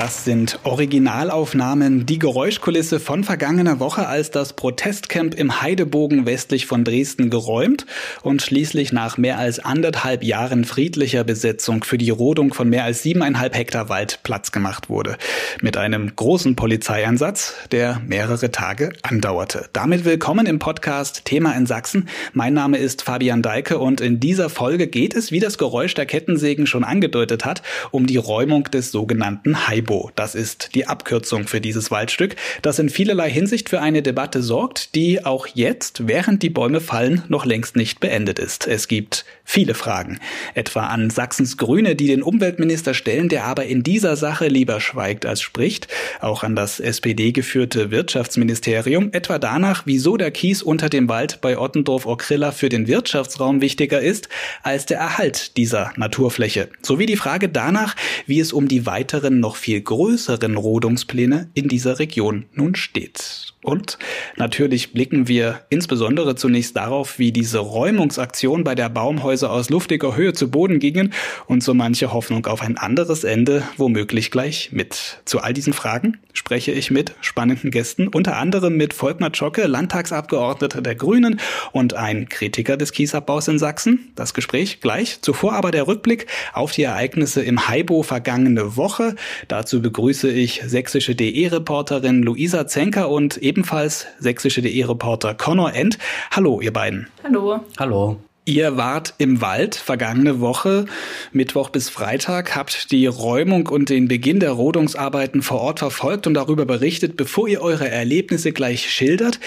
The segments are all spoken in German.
Das sind Originalaufnahmen, die Geräuschkulisse von vergangener Woche, als das Protestcamp im Heidebogen westlich von Dresden geräumt und schließlich nach mehr als anderthalb Jahren friedlicher Besetzung für die Rodung von mehr als siebeneinhalb Hektar Wald Platz gemacht wurde. Mit einem großen Polizeieinsatz, der mehrere Tage andauerte. Damit willkommen im Podcast Thema in Sachsen. Mein Name ist Fabian Deike und in dieser Folge geht es, wie das Geräusch der Kettensägen schon angedeutet hat, um die Räumung des sogenannten Haibo. Das ist die Abkürzung für dieses Waldstück, das in vielerlei Hinsicht für eine Debatte sorgt, die auch jetzt, während die Bäume fallen, noch längst nicht beendet ist. Es gibt viele Fragen, etwa an Sachsens Grüne, die den Umweltminister stellen, der aber in dieser Sache lieber schweigt als spricht, auch an das SPD-geführte Wirtschaftsministerium, etwa danach, wieso der Kies unter dem Wald bei Ottendorf-Okrilla für den Wirtschaftsraum wichtiger ist als der Erhalt dieser Naturfläche, sowie die Frage danach, wie es um die weiteren noch viel größeren Rodungspläne in dieser Region nun steht. Und natürlich blicken wir insbesondere zunächst darauf, wie diese Räumungsaktion bei der Baumhäuser aus luftiger Höhe zu Boden gingen und so manche Hoffnung auf ein anderes Ende womöglich gleich mit. Zu all diesen Fragen spreche ich mit spannenden Gästen, unter anderem mit Volkmar Zschocke, Landtagsabgeordneter der Grünen und ein Kritiker des Kiesabbaus in Sachsen. Das Gespräch gleich. Zuvor aber der Rückblick auf die Ereignisse im Haibo vergangene Woche. Dazu begrüße ich sächsische DE-Reporterin Luisa Zenker und ebenfalls sächsische.de-Reporter Connor End. Hallo, ihr beiden. Hallo. Hallo. Ihr wart im Wald vergangene Woche, Mittwoch bis Freitag, habt die Räumung und den Beginn der Rodungsarbeiten vor Ort verfolgt und darüber berichtet, bevor ihr eure Erlebnisse gleich schildert.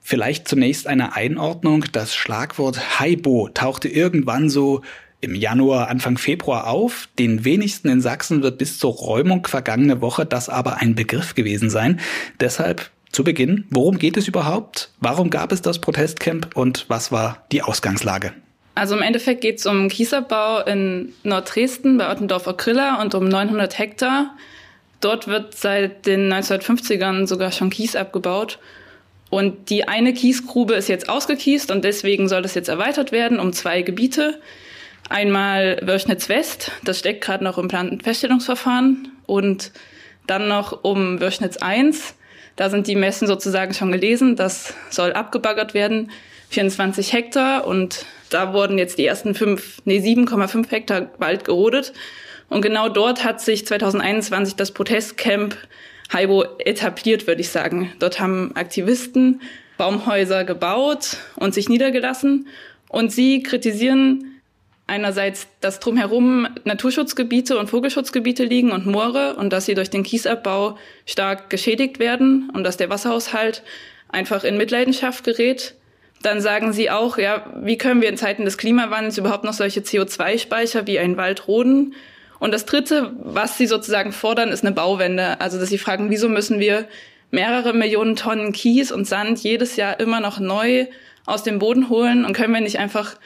Vielleicht zunächst eine Einordnung. Das Schlagwort Haibo tauchte irgendwann so im Januar, Anfang Februar auf. Den wenigsten in Sachsen wird bis zur Räumung vergangene Woche das aber ein Begriff gewesen sein. Deshalb zu Beginn, worum geht es überhaupt? Warum gab es das Protestcamp und was war die Ausgangslage? Also im Endeffekt geht es um Kiesabbau in Norddresden bei Ottendorf-Okrilla und um 900 Hektar. Dort wird seit den 1950ern sogar schon Kies abgebaut. Und die eine Kiesgrube ist jetzt ausgekiest und deswegen soll das jetzt erweitert werden um zwei Gebiete. Einmal Wörchnitz West, das steckt gerade noch im Planfeststellungsverfahren und dann noch um Wörchnitz 1. Da sind die Messen sozusagen schon gelesen. Das soll abgebaggert werden. 24 Hektar und da wurden jetzt die ersten fünf, nee, 7,5 Hektar Wald gerodet. Und genau dort hat sich 2021 das Protestcamp Haibo etabliert, würde ich sagen. Dort haben Aktivisten Baumhäuser gebaut und sich niedergelassen. Und sie kritisieren einerseits, dass drumherum Naturschutzgebiete und Vogelschutzgebiete liegen und Moore und dass sie durch den Kiesabbau stark geschädigt werden und dass der Wasserhaushalt einfach in Mitleidenschaft gerät. Dann sagen sie auch, ja, wie können wir in Zeiten des Klimawandels überhaupt noch solche CO2-Speicher wie ein Wald roden? Und das Dritte, was sie sozusagen fordern, ist eine Bauwende. Also, dass sie fragen, wieso müssen wir mehrere Millionen Tonnen Kies und Sand jedes Jahr immer noch neu aus dem Boden holen und können wir nicht einfach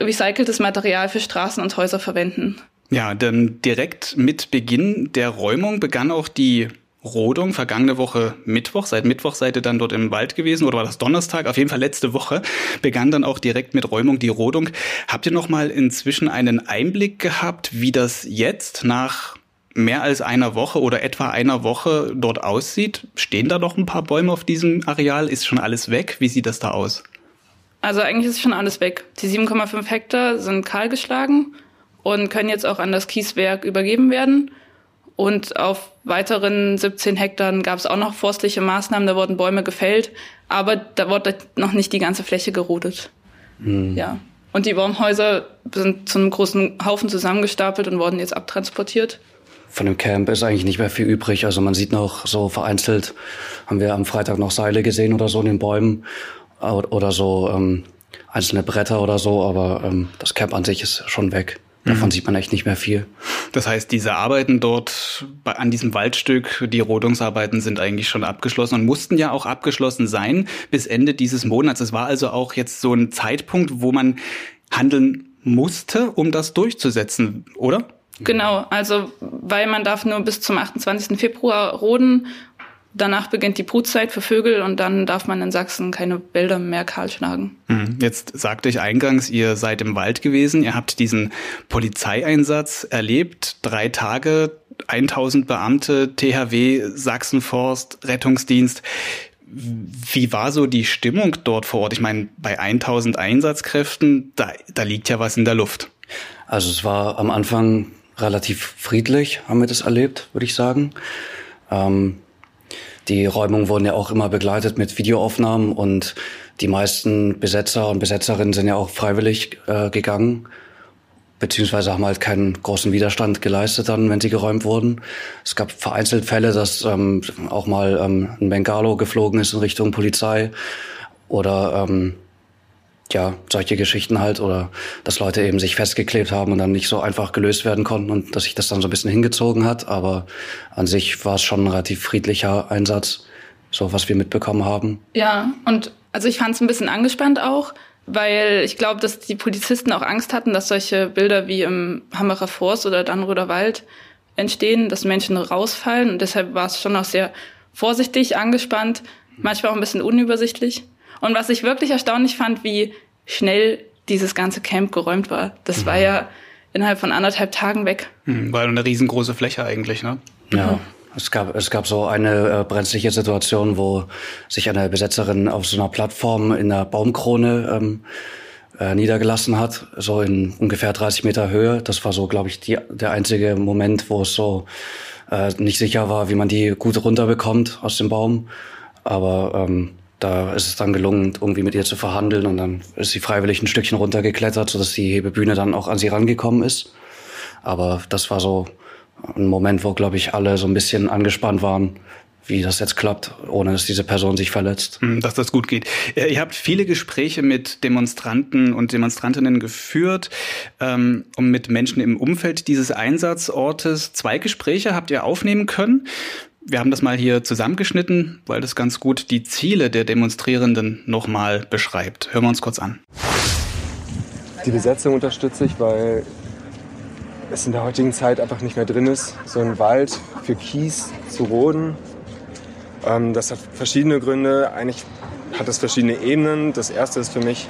recyceltes Material für Straßen und Häuser verwenden. Ja, denn direkt mit Beginn der Räumung begann auch die Rodung vergangene Woche Mittwoch, seit Mittwoch seid ihr dann dort im Wald gewesen oder war das Donnerstag? Auf jeden Fall letzte Woche begann dann auch direkt mit Räumung die Rodung. Habt ihr noch mal inzwischen einen Einblick gehabt, wie das jetzt nach mehr als einer Woche oder etwa einer Woche dort aussieht? Stehen da noch ein paar Bäume auf diesem Areal? Ist schon alles weg? Wie sieht das da aus? Also eigentlich ist schon alles weg. Die 7,5 Hektar sind kahlgeschlagen und können jetzt auch an das Kieswerk übergeben werden. Und auf weiteren 17 Hektar gab es auch noch forstliche Maßnahmen, da wurden Bäume gefällt, aber da wurde noch nicht die ganze Fläche gerodet. Mhm. Ja. Und die Baumhäuser sind zu einem großen Haufen zusammengestapelt und wurden jetzt abtransportiert. Von dem Camp ist eigentlich nicht mehr viel übrig. Also man sieht noch so vereinzelt, haben wir am Freitag noch Seile gesehen oder so in den Bäumen oder so ähm, einzelne Bretter oder so, aber ähm, das Camp an sich ist schon weg. Davon mhm. sieht man echt nicht mehr viel. Das heißt, diese Arbeiten dort bei, an diesem Waldstück, die Rodungsarbeiten sind eigentlich schon abgeschlossen und mussten ja auch abgeschlossen sein bis Ende dieses Monats. Es war also auch jetzt so ein Zeitpunkt, wo man handeln musste, um das durchzusetzen, oder? Genau, also weil man darf nur bis zum 28. Februar roden Danach beginnt die Brutzeit für Vögel und dann darf man in Sachsen keine Wälder mehr kahlschlagen. Mhm. Jetzt sagte ich eingangs, ihr seid im Wald gewesen, ihr habt diesen Polizeieinsatz erlebt, drei Tage, 1000 Beamte, THW, Sachsenforst, Rettungsdienst. Wie war so die Stimmung dort vor Ort? Ich meine, bei 1000 Einsatzkräften, da, da liegt ja was in der Luft. Also es war am Anfang relativ friedlich, haben wir das erlebt, würde ich sagen. Ähm die Räumungen wurden ja auch immer begleitet mit Videoaufnahmen und die meisten Besetzer und Besetzerinnen sind ja auch freiwillig äh, gegangen, beziehungsweise haben halt keinen großen Widerstand geleistet dann, wenn sie geräumt wurden. Es gab vereinzelt Fälle, dass ähm, auch mal ähm, ein Bengalo geflogen ist in Richtung Polizei oder ähm, ja, solche Geschichten halt oder dass Leute eben sich festgeklebt haben und dann nicht so einfach gelöst werden konnten und dass sich das dann so ein bisschen hingezogen hat. Aber an sich war es schon ein relativ friedlicher Einsatz, so was wir mitbekommen haben. Ja, und also ich fand es ein bisschen angespannt auch, weil ich glaube, dass die Polizisten auch Angst hatten, dass solche Bilder wie im Hammerer Forst oder Dannröder Wald entstehen, dass Menschen rausfallen. Und deshalb war es schon auch sehr vorsichtig, angespannt, manchmal auch ein bisschen unübersichtlich. Und was ich wirklich erstaunlich fand, wie schnell dieses ganze Camp geräumt war. Das mhm. war ja innerhalb von anderthalb Tagen weg. Mhm, war eine riesengroße Fläche eigentlich, ne? Ja. Es gab, es gab so eine äh, brenzliche Situation, wo sich eine Besetzerin auf so einer Plattform in der Baumkrone ähm, äh, niedergelassen hat, so in ungefähr 30 Meter Höhe. Das war so, glaube ich, die, der einzige Moment, wo es so äh, nicht sicher war, wie man die gut runterbekommt aus dem Baum. Aber ähm, da ist es dann gelungen, irgendwie mit ihr zu verhandeln und dann ist sie freiwillig ein Stückchen runtergeklettert, sodass die Hebebühne dann auch an sie rangekommen ist. Aber das war so ein Moment, wo, glaube ich, alle so ein bisschen angespannt waren, wie das jetzt klappt, ohne dass diese Person sich verletzt. Hm, dass das gut geht. Ihr habt viele Gespräche mit Demonstranten und Demonstrantinnen geführt, ähm, um mit Menschen im Umfeld dieses Einsatzortes. Zwei Gespräche habt ihr aufnehmen können. Wir haben das mal hier zusammengeschnitten, weil das ganz gut die Ziele der Demonstrierenden nochmal beschreibt. Hören wir uns kurz an. Die Besetzung unterstütze ich, weil es in der heutigen Zeit einfach nicht mehr drin ist, so einen Wald für Kies zu roden. Ähm, das hat verschiedene Gründe. Eigentlich hat es verschiedene Ebenen. Das erste ist für mich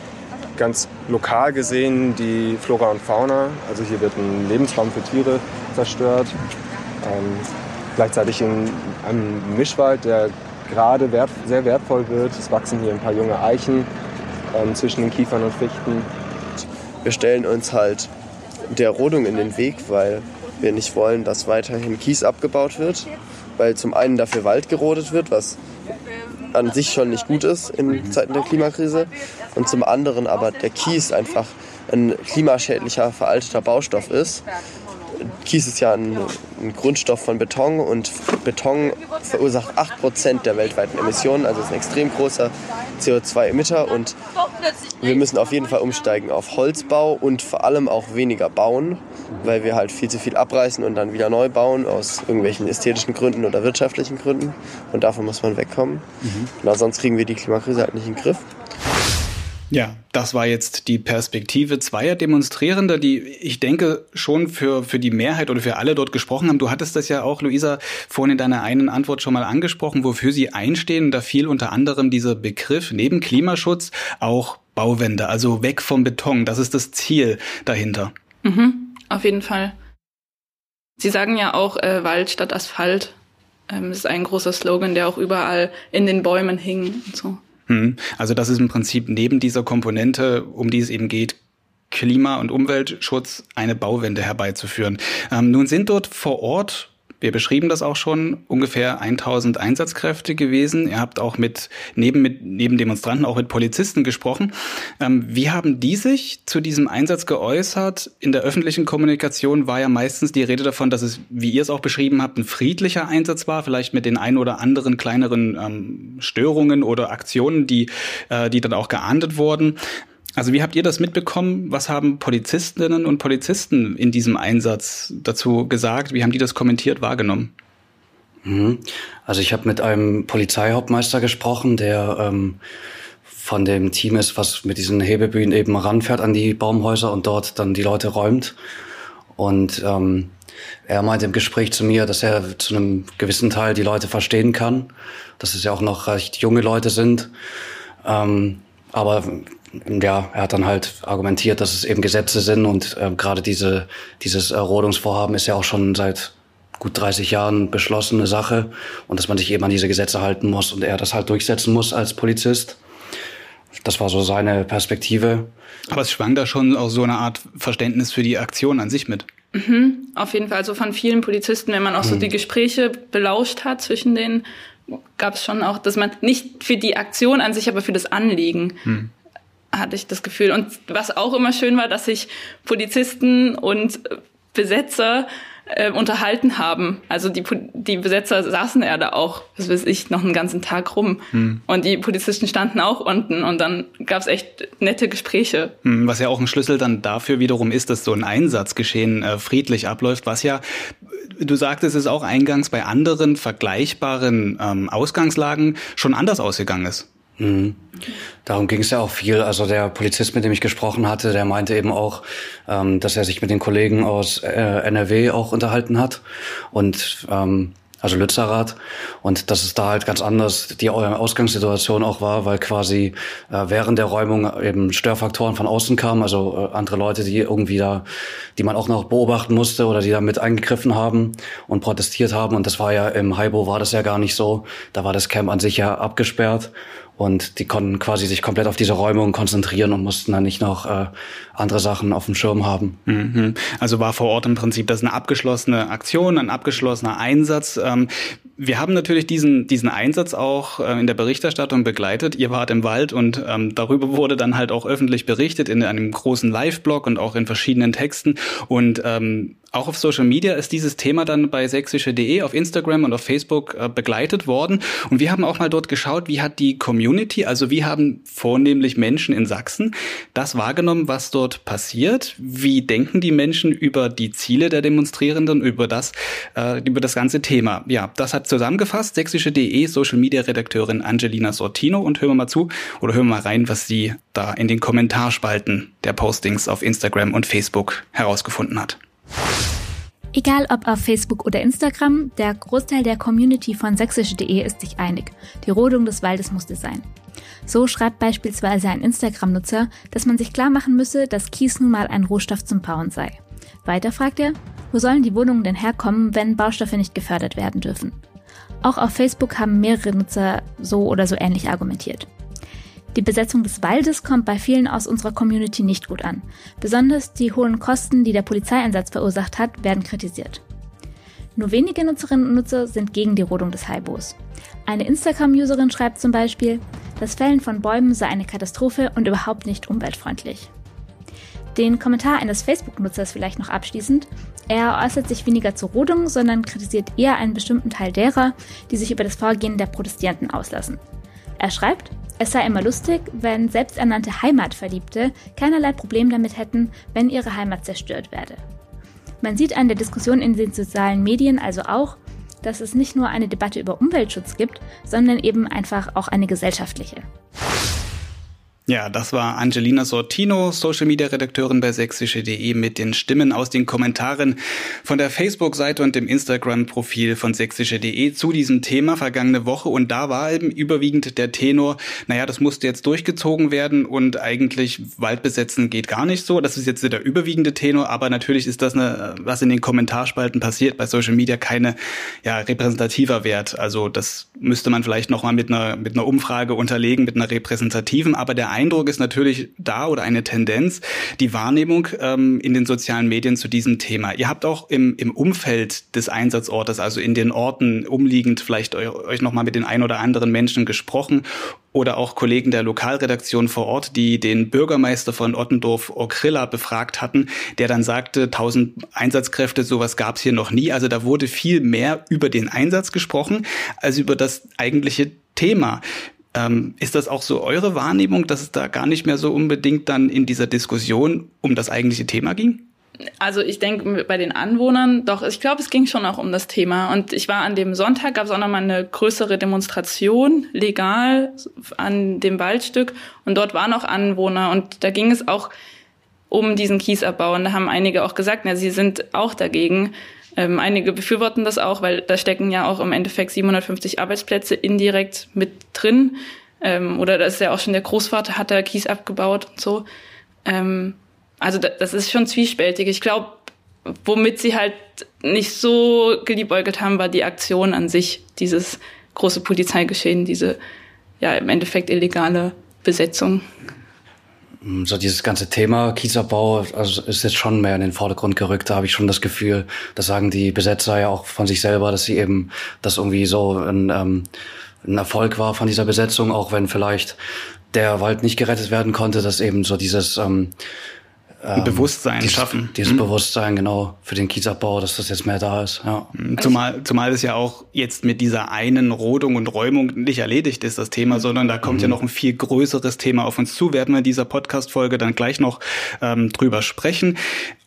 ganz lokal gesehen die Flora und Fauna. Also hier wird ein Lebensraum für Tiere zerstört. Gleichzeitig in einem Mischwald, der gerade wert, sehr wertvoll wird. Es wachsen hier ein paar junge Eichen ähm, zwischen den Kiefern und Fichten. Wir stellen uns halt der Rodung in den Weg, weil wir nicht wollen, dass weiterhin Kies abgebaut wird, weil zum einen dafür Wald gerodet wird, was an sich schon nicht gut ist in Zeiten der Klimakrise und zum anderen aber der Kies einfach ein klimaschädlicher, veralteter Baustoff ist, Kies ist ja ein, ein, Grundstoff von Beton und Beton verursacht 8% der weltweiten Emissionen, also ist ein extrem großer CO2-Emitter und wir müssen auf jeden Fall umsteigen auf Holzbau und vor allem auch weniger bauen, weil wir halt viel zu viel abreißen und dann wieder neu bauen aus irgendwelchen ästhetischen Gründen oder wirtschaftlichen Gründen und davon muss man wegkommen. Mhm. Na, sonst kriegen wir die Klimakrise halt nicht in den Griff. Ja, das war jetzt die Perspektive zweier Demonstrierender, die ich denke schon für, für die Mehrheit oder für alle dort gesprochen haben. Du hattest das ja auch, Luisa, vorhin in deiner einen Antwort schon mal angesprochen, wofür sie einstehen. Da fiel unter anderem dieser Begriff neben Klimaschutz auch Bauwände, also weg vom Beton. Das ist das Ziel dahinter. Mhm, auf jeden Fall. Sie sagen ja auch äh, Wald statt Asphalt. Ähm, ist ein großer Slogan, der auch überall in den Bäumen hing und so. Hm. Also das ist im Prinzip neben dieser Komponente, um die es eben geht, Klima- und Umweltschutz eine Bauwende herbeizuführen. Ähm, nun sind dort vor Ort wir beschrieben das auch schon, ungefähr 1000 Einsatzkräfte gewesen. Ihr habt auch mit, neben, mit, neben Demonstranten auch mit Polizisten gesprochen. Ähm, wie haben die sich zu diesem Einsatz geäußert? In der öffentlichen Kommunikation war ja meistens die Rede davon, dass es, wie ihr es auch beschrieben habt, ein friedlicher Einsatz war, vielleicht mit den ein oder anderen kleineren ähm, Störungen oder Aktionen, die, äh, die dann auch geahndet wurden. Also wie habt ihr das mitbekommen? Was haben Polizistinnen und Polizisten in diesem Einsatz dazu gesagt? Wie haben die das kommentiert wahrgenommen? Mhm. Also ich habe mit einem Polizeihauptmeister gesprochen, der ähm, von dem Team ist, was mit diesen Hebebühnen eben ranfährt an die Baumhäuser und dort dann die Leute räumt. Und ähm, er meinte im Gespräch zu mir, dass er zu einem gewissen Teil die Leute verstehen kann, dass es ja auch noch recht junge Leute sind. Ähm, aber ja, er hat dann halt argumentiert, dass es eben Gesetze sind und äh, gerade diese, dieses Rodungsvorhaben ist ja auch schon seit gut 30 Jahren beschlossene Sache und dass man sich eben an diese Gesetze halten muss und er das halt durchsetzen muss als Polizist. Das war so seine Perspektive. Aber es schwang da schon auch so eine Art Verständnis für die Aktion an sich mit. Mhm, auf jeden Fall. Also von vielen Polizisten, wenn man auch so mhm. die Gespräche belauscht hat zwischen denen, gab es schon auch, dass man nicht für die Aktion an sich, aber für das Anliegen mhm. Hatte ich das Gefühl. Und was auch immer schön war, dass sich Polizisten und Besetzer äh, unterhalten haben. Also die, die Besetzer saßen ja da auch, was weiß ich, noch einen ganzen Tag rum. Hm. Und die Polizisten standen auch unten und dann gab es echt nette Gespräche. Hm, was ja auch ein Schlüssel dann dafür wiederum ist, dass so ein Einsatzgeschehen äh, friedlich abläuft, was ja du sagtest es auch eingangs bei anderen vergleichbaren ähm, Ausgangslagen schon anders ausgegangen ist. Mhm. Darum ging es ja auch viel. Also der Polizist, mit dem ich gesprochen hatte, der meinte eben auch, ähm, dass er sich mit den Kollegen aus äh, NRW auch unterhalten hat und ähm, also Lützerath. Und dass es da halt ganz anders die Ausgangssituation auch war, weil quasi äh, während der Räumung eben Störfaktoren von außen kamen, also äh, andere Leute, die irgendwie da, die man auch noch beobachten musste oder die da mit eingegriffen haben und protestiert haben. Und das war ja im Haibo war das ja gar nicht so. Da war das Camp an sich ja abgesperrt. Und die konnten quasi sich komplett auf diese Räumung konzentrieren und mussten dann nicht noch äh, andere Sachen auf dem Schirm haben. Mhm. Also war vor Ort im Prinzip das eine abgeschlossene Aktion, ein abgeschlossener Einsatz. Ähm, wir haben natürlich diesen, diesen Einsatz auch äh, in der Berichterstattung begleitet. Ihr wart im Wald und ähm, darüber wurde dann halt auch öffentlich berichtet in einem großen Live-Blog und auch in verschiedenen Texten. Und ähm, auch auf Social Media ist dieses Thema dann bei sächsische.de auf Instagram und auf Facebook äh, begleitet worden. Und wir haben auch mal dort geschaut, wie hat die Community, also wie haben vornehmlich Menschen in Sachsen das wahrgenommen, was dort passiert? Wie denken die Menschen über die Ziele der Demonstrierenden, über das, äh, über das ganze Thema? Ja, das hat zusammengefasst sächsische.de Social Media Redakteurin Angelina Sortino und hören wir mal zu oder hören wir mal rein, was sie da in den Kommentarspalten der Postings auf Instagram und Facebook herausgefunden hat. Egal ob auf Facebook oder Instagram, der Großteil der Community von sächsische.de ist sich einig. Die Rodung des Waldes musste sein. So schreibt beispielsweise ein Instagram-Nutzer, dass man sich klar machen müsse, dass Kies nun mal ein Rohstoff zum Bauen sei. Weiter fragt er, wo sollen die Wohnungen denn herkommen, wenn Baustoffe nicht gefördert werden dürfen? Auch auf Facebook haben mehrere Nutzer so oder so ähnlich argumentiert. Die Besetzung des Waldes kommt bei vielen aus unserer Community nicht gut an. Besonders die hohen Kosten, die der Polizeieinsatz verursacht hat, werden kritisiert. Nur wenige Nutzerinnen und Nutzer sind gegen die Rodung des Haibos. Eine Instagram-Userin schreibt zum Beispiel, das Fällen von Bäumen sei eine Katastrophe und überhaupt nicht umweltfreundlich. Den Kommentar eines Facebook-Nutzers vielleicht noch abschließend. Er äußert sich weniger zur Rodung, sondern kritisiert eher einen bestimmten Teil derer, die sich über das Vorgehen der Protestierenden auslassen. Er schreibt, es sei immer lustig, wenn selbsternannte Heimatverliebte keinerlei Problem damit hätten, wenn ihre Heimat zerstört werde. Man sieht an der Diskussion in den sozialen Medien also auch, dass es nicht nur eine Debatte über Umweltschutz gibt, sondern eben einfach auch eine gesellschaftliche. Ja, das war Angelina Sortino, Social Media Redakteurin bei sächsische.de mit den Stimmen aus den Kommentaren von der Facebook-Seite und dem Instagram-Profil von sächsische.de zu diesem Thema vergangene Woche. Und da war eben überwiegend der Tenor, naja, das musste jetzt durchgezogen werden und eigentlich Waldbesetzen geht gar nicht so. Das ist jetzt der überwiegende Tenor, aber natürlich ist das, eine, was in den Kommentarspalten passiert, bei Social Media keine ja, repräsentativer Wert. Also das müsste man vielleicht nochmal mit einer, mit einer Umfrage unterlegen, mit einer repräsentativen, aber der Eindruck ist natürlich da oder eine Tendenz, die Wahrnehmung ähm, in den sozialen Medien zu diesem Thema. Ihr habt auch im, im Umfeld des Einsatzortes, also in den Orten umliegend, vielleicht euch nochmal mit den ein oder anderen Menschen gesprochen oder auch Kollegen der Lokalredaktion vor Ort, die den Bürgermeister von Ottendorf Okrilla befragt hatten, der dann sagte, 1000 Einsatzkräfte, sowas gab es hier noch nie. Also da wurde viel mehr über den Einsatz gesprochen als über das eigentliche Thema. Ähm, ist das auch so eure Wahrnehmung, dass es da gar nicht mehr so unbedingt dann in dieser Diskussion um das eigentliche Thema ging? Also ich denke bei den Anwohnern, doch, ich glaube, es ging schon auch um das Thema. Und ich war an dem Sonntag, gab es auch nochmal eine größere Demonstration, legal, an dem Waldstück. Und dort waren auch Anwohner. Und da ging es auch um diesen Kiesabbau. Und da haben einige auch gesagt, na, sie sind auch dagegen. Ähm, einige befürworten das auch, weil da stecken ja auch im Endeffekt 750 Arbeitsplätze indirekt mit drin. Ähm, oder da ist ja auch schon der Großvater hat da Kies abgebaut und so. Ähm, also das ist schon zwiespältig. Ich glaube, womit sie halt nicht so geliebäugelt haben, war die Aktion an sich, dieses große Polizeigeschehen, diese ja im Endeffekt illegale Besetzung. So dieses ganze Thema Kiesabbau also ist jetzt schon mehr in den Vordergrund gerückt. Da habe ich schon das Gefühl, das sagen die Besetzer ja auch von sich selber, dass sie eben das irgendwie so ein, ähm, ein Erfolg war von dieser Besetzung, auch wenn vielleicht der Wald nicht gerettet werden konnte, dass eben so dieses ähm, ähm, Bewusstsein dieses, schaffen. Dieses mhm. Bewusstsein, genau, für den Kiesabbau, dass das jetzt mehr da ist. Ja. Mhm. Zumal, zumal es ja auch jetzt mit dieser einen Rodung und Räumung nicht erledigt ist, das Thema, sondern da kommt mhm. ja noch ein viel größeres Thema auf uns zu. Werden wir in dieser Podcast-Folge dann gleich noch ähm, drüber sprechen.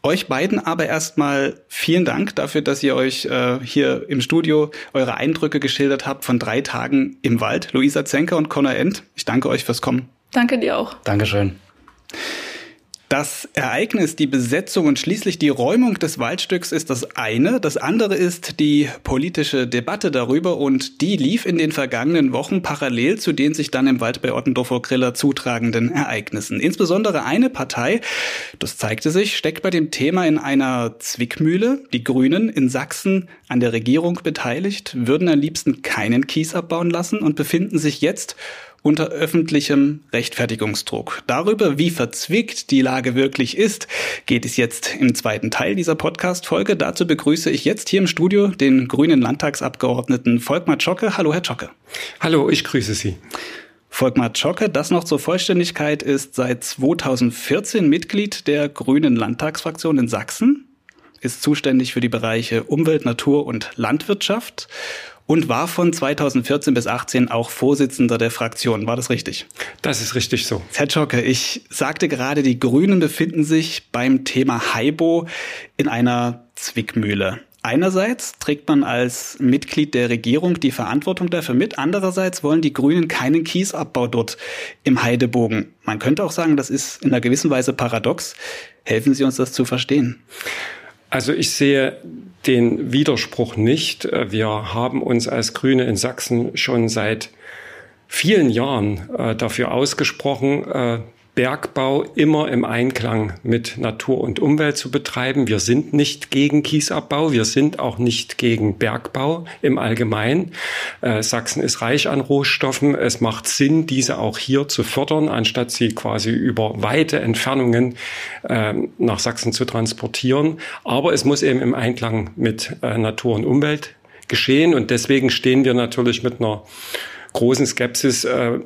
Euch beiden aber erstmal vielen Dank dafür, dass ihr euch äh, hier im Studio eure Eindrücke geschildert habt von drei Tagen im Wald. Luisa Zenker und Conor End. Ich danke euch fürs Kommen. Danke dir auch. Dankeschön. Das Ereignis, die Besetzung und schließlich die Räumung des Waldstücks ist das eine. Das andere ist die politische Debatte darüber und die lief in den vergangenen Wochen parallel zu den sich dann im Wald bei Ottendorfer Griller zutragenden Ereignissen. Insbesondere eine Partei, das zeigte sich, steckt bei dem Thema in einer Zwickmühle. Die Grünen in Sachsen an der Regierung beteiligt, würden am liebsten keinen Kies abbauen lassen und befinden sich jetzt unter öffentlichem Rechtfertigungsdruck. Darüber, wie verzwickt die Lage wirklich ist, geht es jetzt im zweiten Teil dieser Podcast-Folge. Dazu begrüße ich jetzt hier im Studio den grünen Landtagsabgeordneten Volkmar Zschocke. Hallo, Herr Zschocke. Hallo, ich grüße Sie. Volkmar Zschocke, das noch zur Vollständigkeit, ist seit 2014 Mitglied der Grünen Landtagsfraktion in Sachsen, ist zuständig für die Bereiche Umwelt, Natur und Landwirtschaft und war von 2014 bis 18 auch Vorsitzender der Fraktion. War das richtig? Das ist richtig so. Herr Schocke, ich sagte gerade, die Grünen befinden sich beim Thema Haibo in einer Zwickmühle. Einerseits trägt man als Mitglied der Regierung die Verantwortung dafür mit, andererseits wollen die Grünen keinen Kiesabbau dort im Heidebogen. Man könnte auch sagen, das ist in einer gewissen Weise paradox. Helfen Sie uns das zu verstehen. Also ich sehe den Widerspruch nicht. Wir haben uns als Grüne in Sachsen schon seit vielen Jahren äh, dafür ausgesprochen, äh, Bergbau immer im Einklang mit Natur und Umwelt zu betreiben. Wir sind nicht gegen Kiesabbau, wir sind auch nicht gegen Bergbau im Allgemeinen. Äh, Sachsen ist reich an Rohstoffen. Es macht Sinn, diese auch hier zu fördern, anstatt sie quasi über weite Entfernungen äh, nach Sachsen zu transportieren. Aber es muss eben im Einklang mit äh, Natur und Umwelt geschehen. Und deswegen stehen wir natürlich mit einer großen Skepsis äh,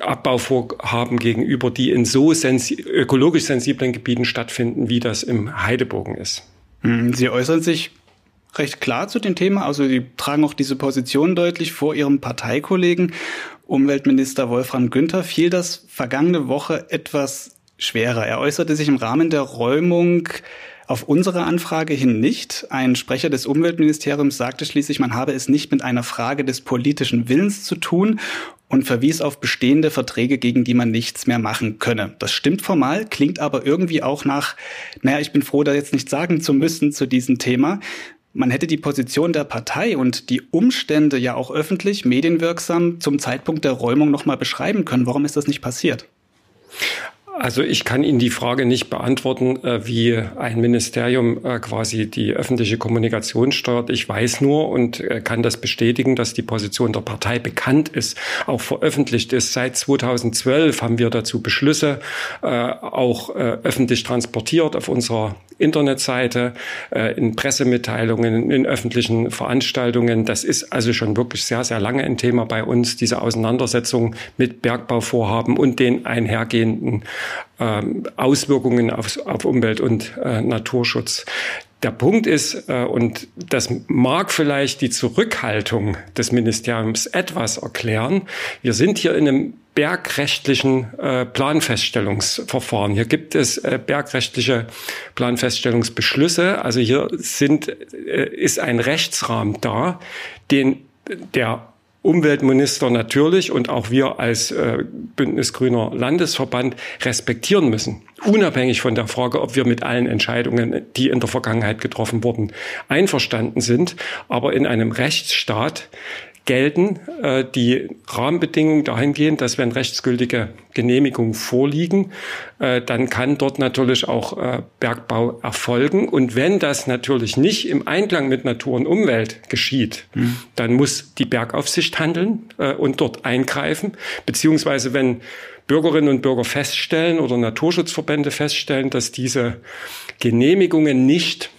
Abbauvorhaben gegenüber, die in so sensi ökologisch sensiblen Gebieten stattfinden, wie das im Heidebogen ist. Hm, Sie äußern sich recht klar zu dem Thema. Also Sie tragen auch diese Position deutlich vor Ihrem Parteikollegen. Umweltminister Wolfram Günther fiel das vergangene Woche etwas schwerer. Er äußerte sich im Rahmen der Räumung auf unsere Anfrage hin nicht. Ein Sprecher des Umweltministeriums sagte schließlich, man habe es nicht mit einer Frage des politischen Willens zu tun und verwies auf bestehende Verträge, gegen die man nichts mehr machen könne. Das stimmt formal, klingt aber irgendwie auch nach, naja, ich bin froh, da jetzt nicht sagen zu müssen zu diesem Thema. Man hätte die Position der Partei und die Umstände ja auch öffentlich, medienwirksam zum Zeitpunkt der Räumung nochmal beschreiben können. Warum ist das nicht passiert? Also ich kann Ihnen die Frage nicht beantworten, äh, wie ein Ministerium äh, quasi die öffentliche Kommunikation steuert. Ich weiß nur und äh, kann das bestätigen, dass die Position der Partei bekannt ist, auch veröffentlicht ist. Seit 2012 haben wir dazu Beschlüsse auch öffentlich transportiert auf unserer Internetseite, in Pressemitteilungen, in öffentlichen Veranstaltungen. Das ist also schon wirklich sehr, sehr lange ein Thema bei uns, diese Auseinandersetzung mit Bergbauvorhaben und den einhergehenden ähm, Auswirkungen auf, auf Umwelt und äh, Naturschutz. Der Punkt ist, äh, und das mag vielleicht die Zurückhaltung des Ministeriums etwas erklären, wir sind hier in einem bergrechtlichen äh, Planfeststellungsverfahren. Hier gibt es äh, bergrechtliche Planfeststellungsbeschlüsse. Also hier sind, ist ein Rechtsrahmen da, den der Umweltminister natürlich und auch wir als äh, Bündnis Grüner Landesverband respektieren müssen. Unabhängig von der Frage, ob wir mit allen Entscheidungen, die in der Vergangenheit getroffen wurden, einverstanden sind. Aber in einem Rechtsstaat gelten äh, die Rahmenbedingungen dahingehend, dass wenn rechtsgültige Genehmigungen vorliegen, äh, dann kann dort natürlich auch äh, Bergbau erfolgen. Und wenn das natürlich nicht im Einklang mit Natur und Umwelt geschieht, mhm. dann muss die Bergaufsicht handeln äh, und dort eingreifen. Beziehungsweise wenn Bürgerinnen und Bürger feststellen oder Naturschutzverbände feststellen, dass diese Genehmigungen nicht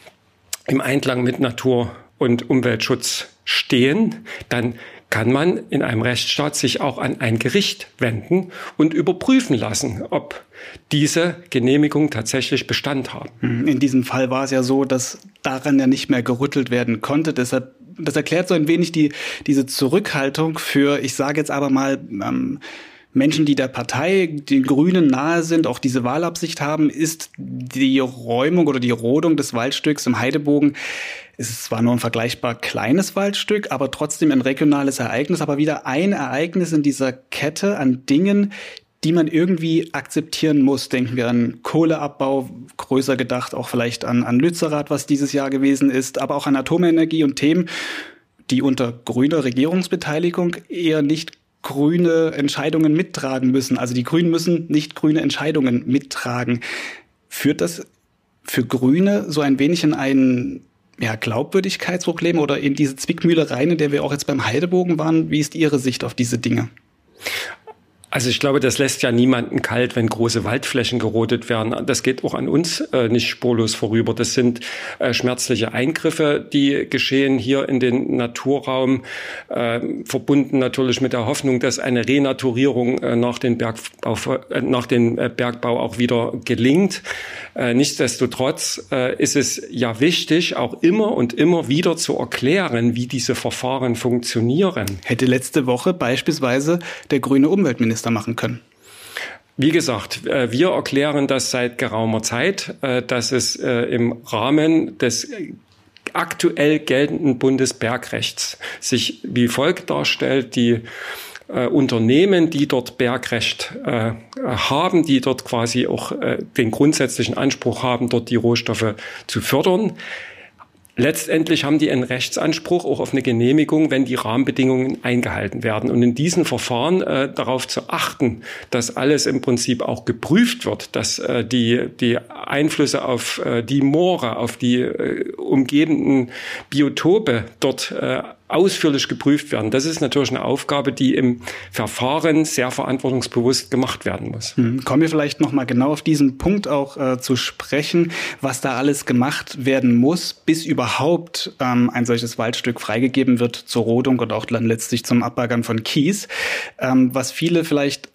im Einklang mit Natur und Umweltschutz stehen, dann kann man in einem Rechtsstaat sich auch an ein Gericht wenden und überprüfen lassen, ob diese Genehmigungen tatsächlich Bestand haben. Hm, in diesem Fall war es ja so, dass daran ja nicht mehr gerüttelt werden konnte. Deshalb, das erklärt so ein wenig die, diese Zurückhaltung für, ich sage jetzt aber mal, ähm, Menschen, die der Partei, den Grünen nahe sind, auch diese Wahlabsicht haben, ist die Räumung oder die Rodung des Waldstücks im Heidebogen es ist zwar nur ein vergleichbar kleines Waldstück, aber trotzdem ein regionales Ereignis, aber wieder ein Ereignis in dieser Kette an Dingen, die man irgendwie akzeptieren muss. Denken wir an Kohleabbau, größer gedacht auch vielleicht an, an Lützerath, was dieses Jahr gewesen ist, aber auch an Atomenergie und Themen, die unter grüner Regierungsbeteiligung eher nicht grüne Entscheidungen mittragen müssen. Also die Grünen müssen nicht grüne Entscheidungen mittragen. Führt das für Grüne so ein wenig in einen ja, Glaubwürdigkeitsprobleme oder in diese Zwickmühle rein, in der wir auch jetzt beim Heidebogen waren? Wie ist Ihre Sicht auf diese Dinge? Also ich glaube, das lässt ja niemanden kalt, wenn große Waldflächen gerodet werden. Das geht auch an uns äh, nicht spurlos vorüber. Das sind äh, schmerzliche Eingriffe, die geschehen hier in den Naturraum, äh, verbunden natürlich mit der Hoffnung, dass eine Renaturierung äh, nach, den Bergbau, äh, nach dem äh, Bergbau auch wieder gelingt. Nichtsdestotrotz ist es ja wichtig, auch immer und immer wieder zu erklären, wie diese Verfahren funktionieren. Hätte letzte Woche beispielsweise der grüne Umweltminister machen können? Wie gesagt, äh, wir erklären das seit geraumer Zeit, äh, dass es äh, im Rahmen des aktuell geltenden Bundesbergrechts sich wie folgt darstellt, die Unternehmen, die dort Bergrecht haben, die dort quasi auch den grundsätzlichen Anspruch haben, dort die Rohstoffe zu fördern, Letztendlich haben die einen Rechtsanspruch auch auf eine Genehmigung, wenn die Rahmenbedingungen eingehalten werden. Und in diesen Verfahren äh, darauf zu achten, dass alles im Prinzip auch geprüft wird, dass äh, die, die Einflüsse auf äh, die Moore, auf die äh, umgebenden Biotope dort äh, ausführlich geprüft werden. Das ist natürlich eine Aufgabe, die im Verfahren sehr verantwortungsbewusst gemacht werden muss. Hm. Kommen wir vielleicht noch mal genau auf diesen Punkt auch äh, zu sprechen, was da alles gemacht werden muss, bis überhaupt ähm, ein solches Waldstück freigegeben wird zur Rodung und auch dann letztlich zum Abbaggern von Kies. Ähm, was viele vielleicht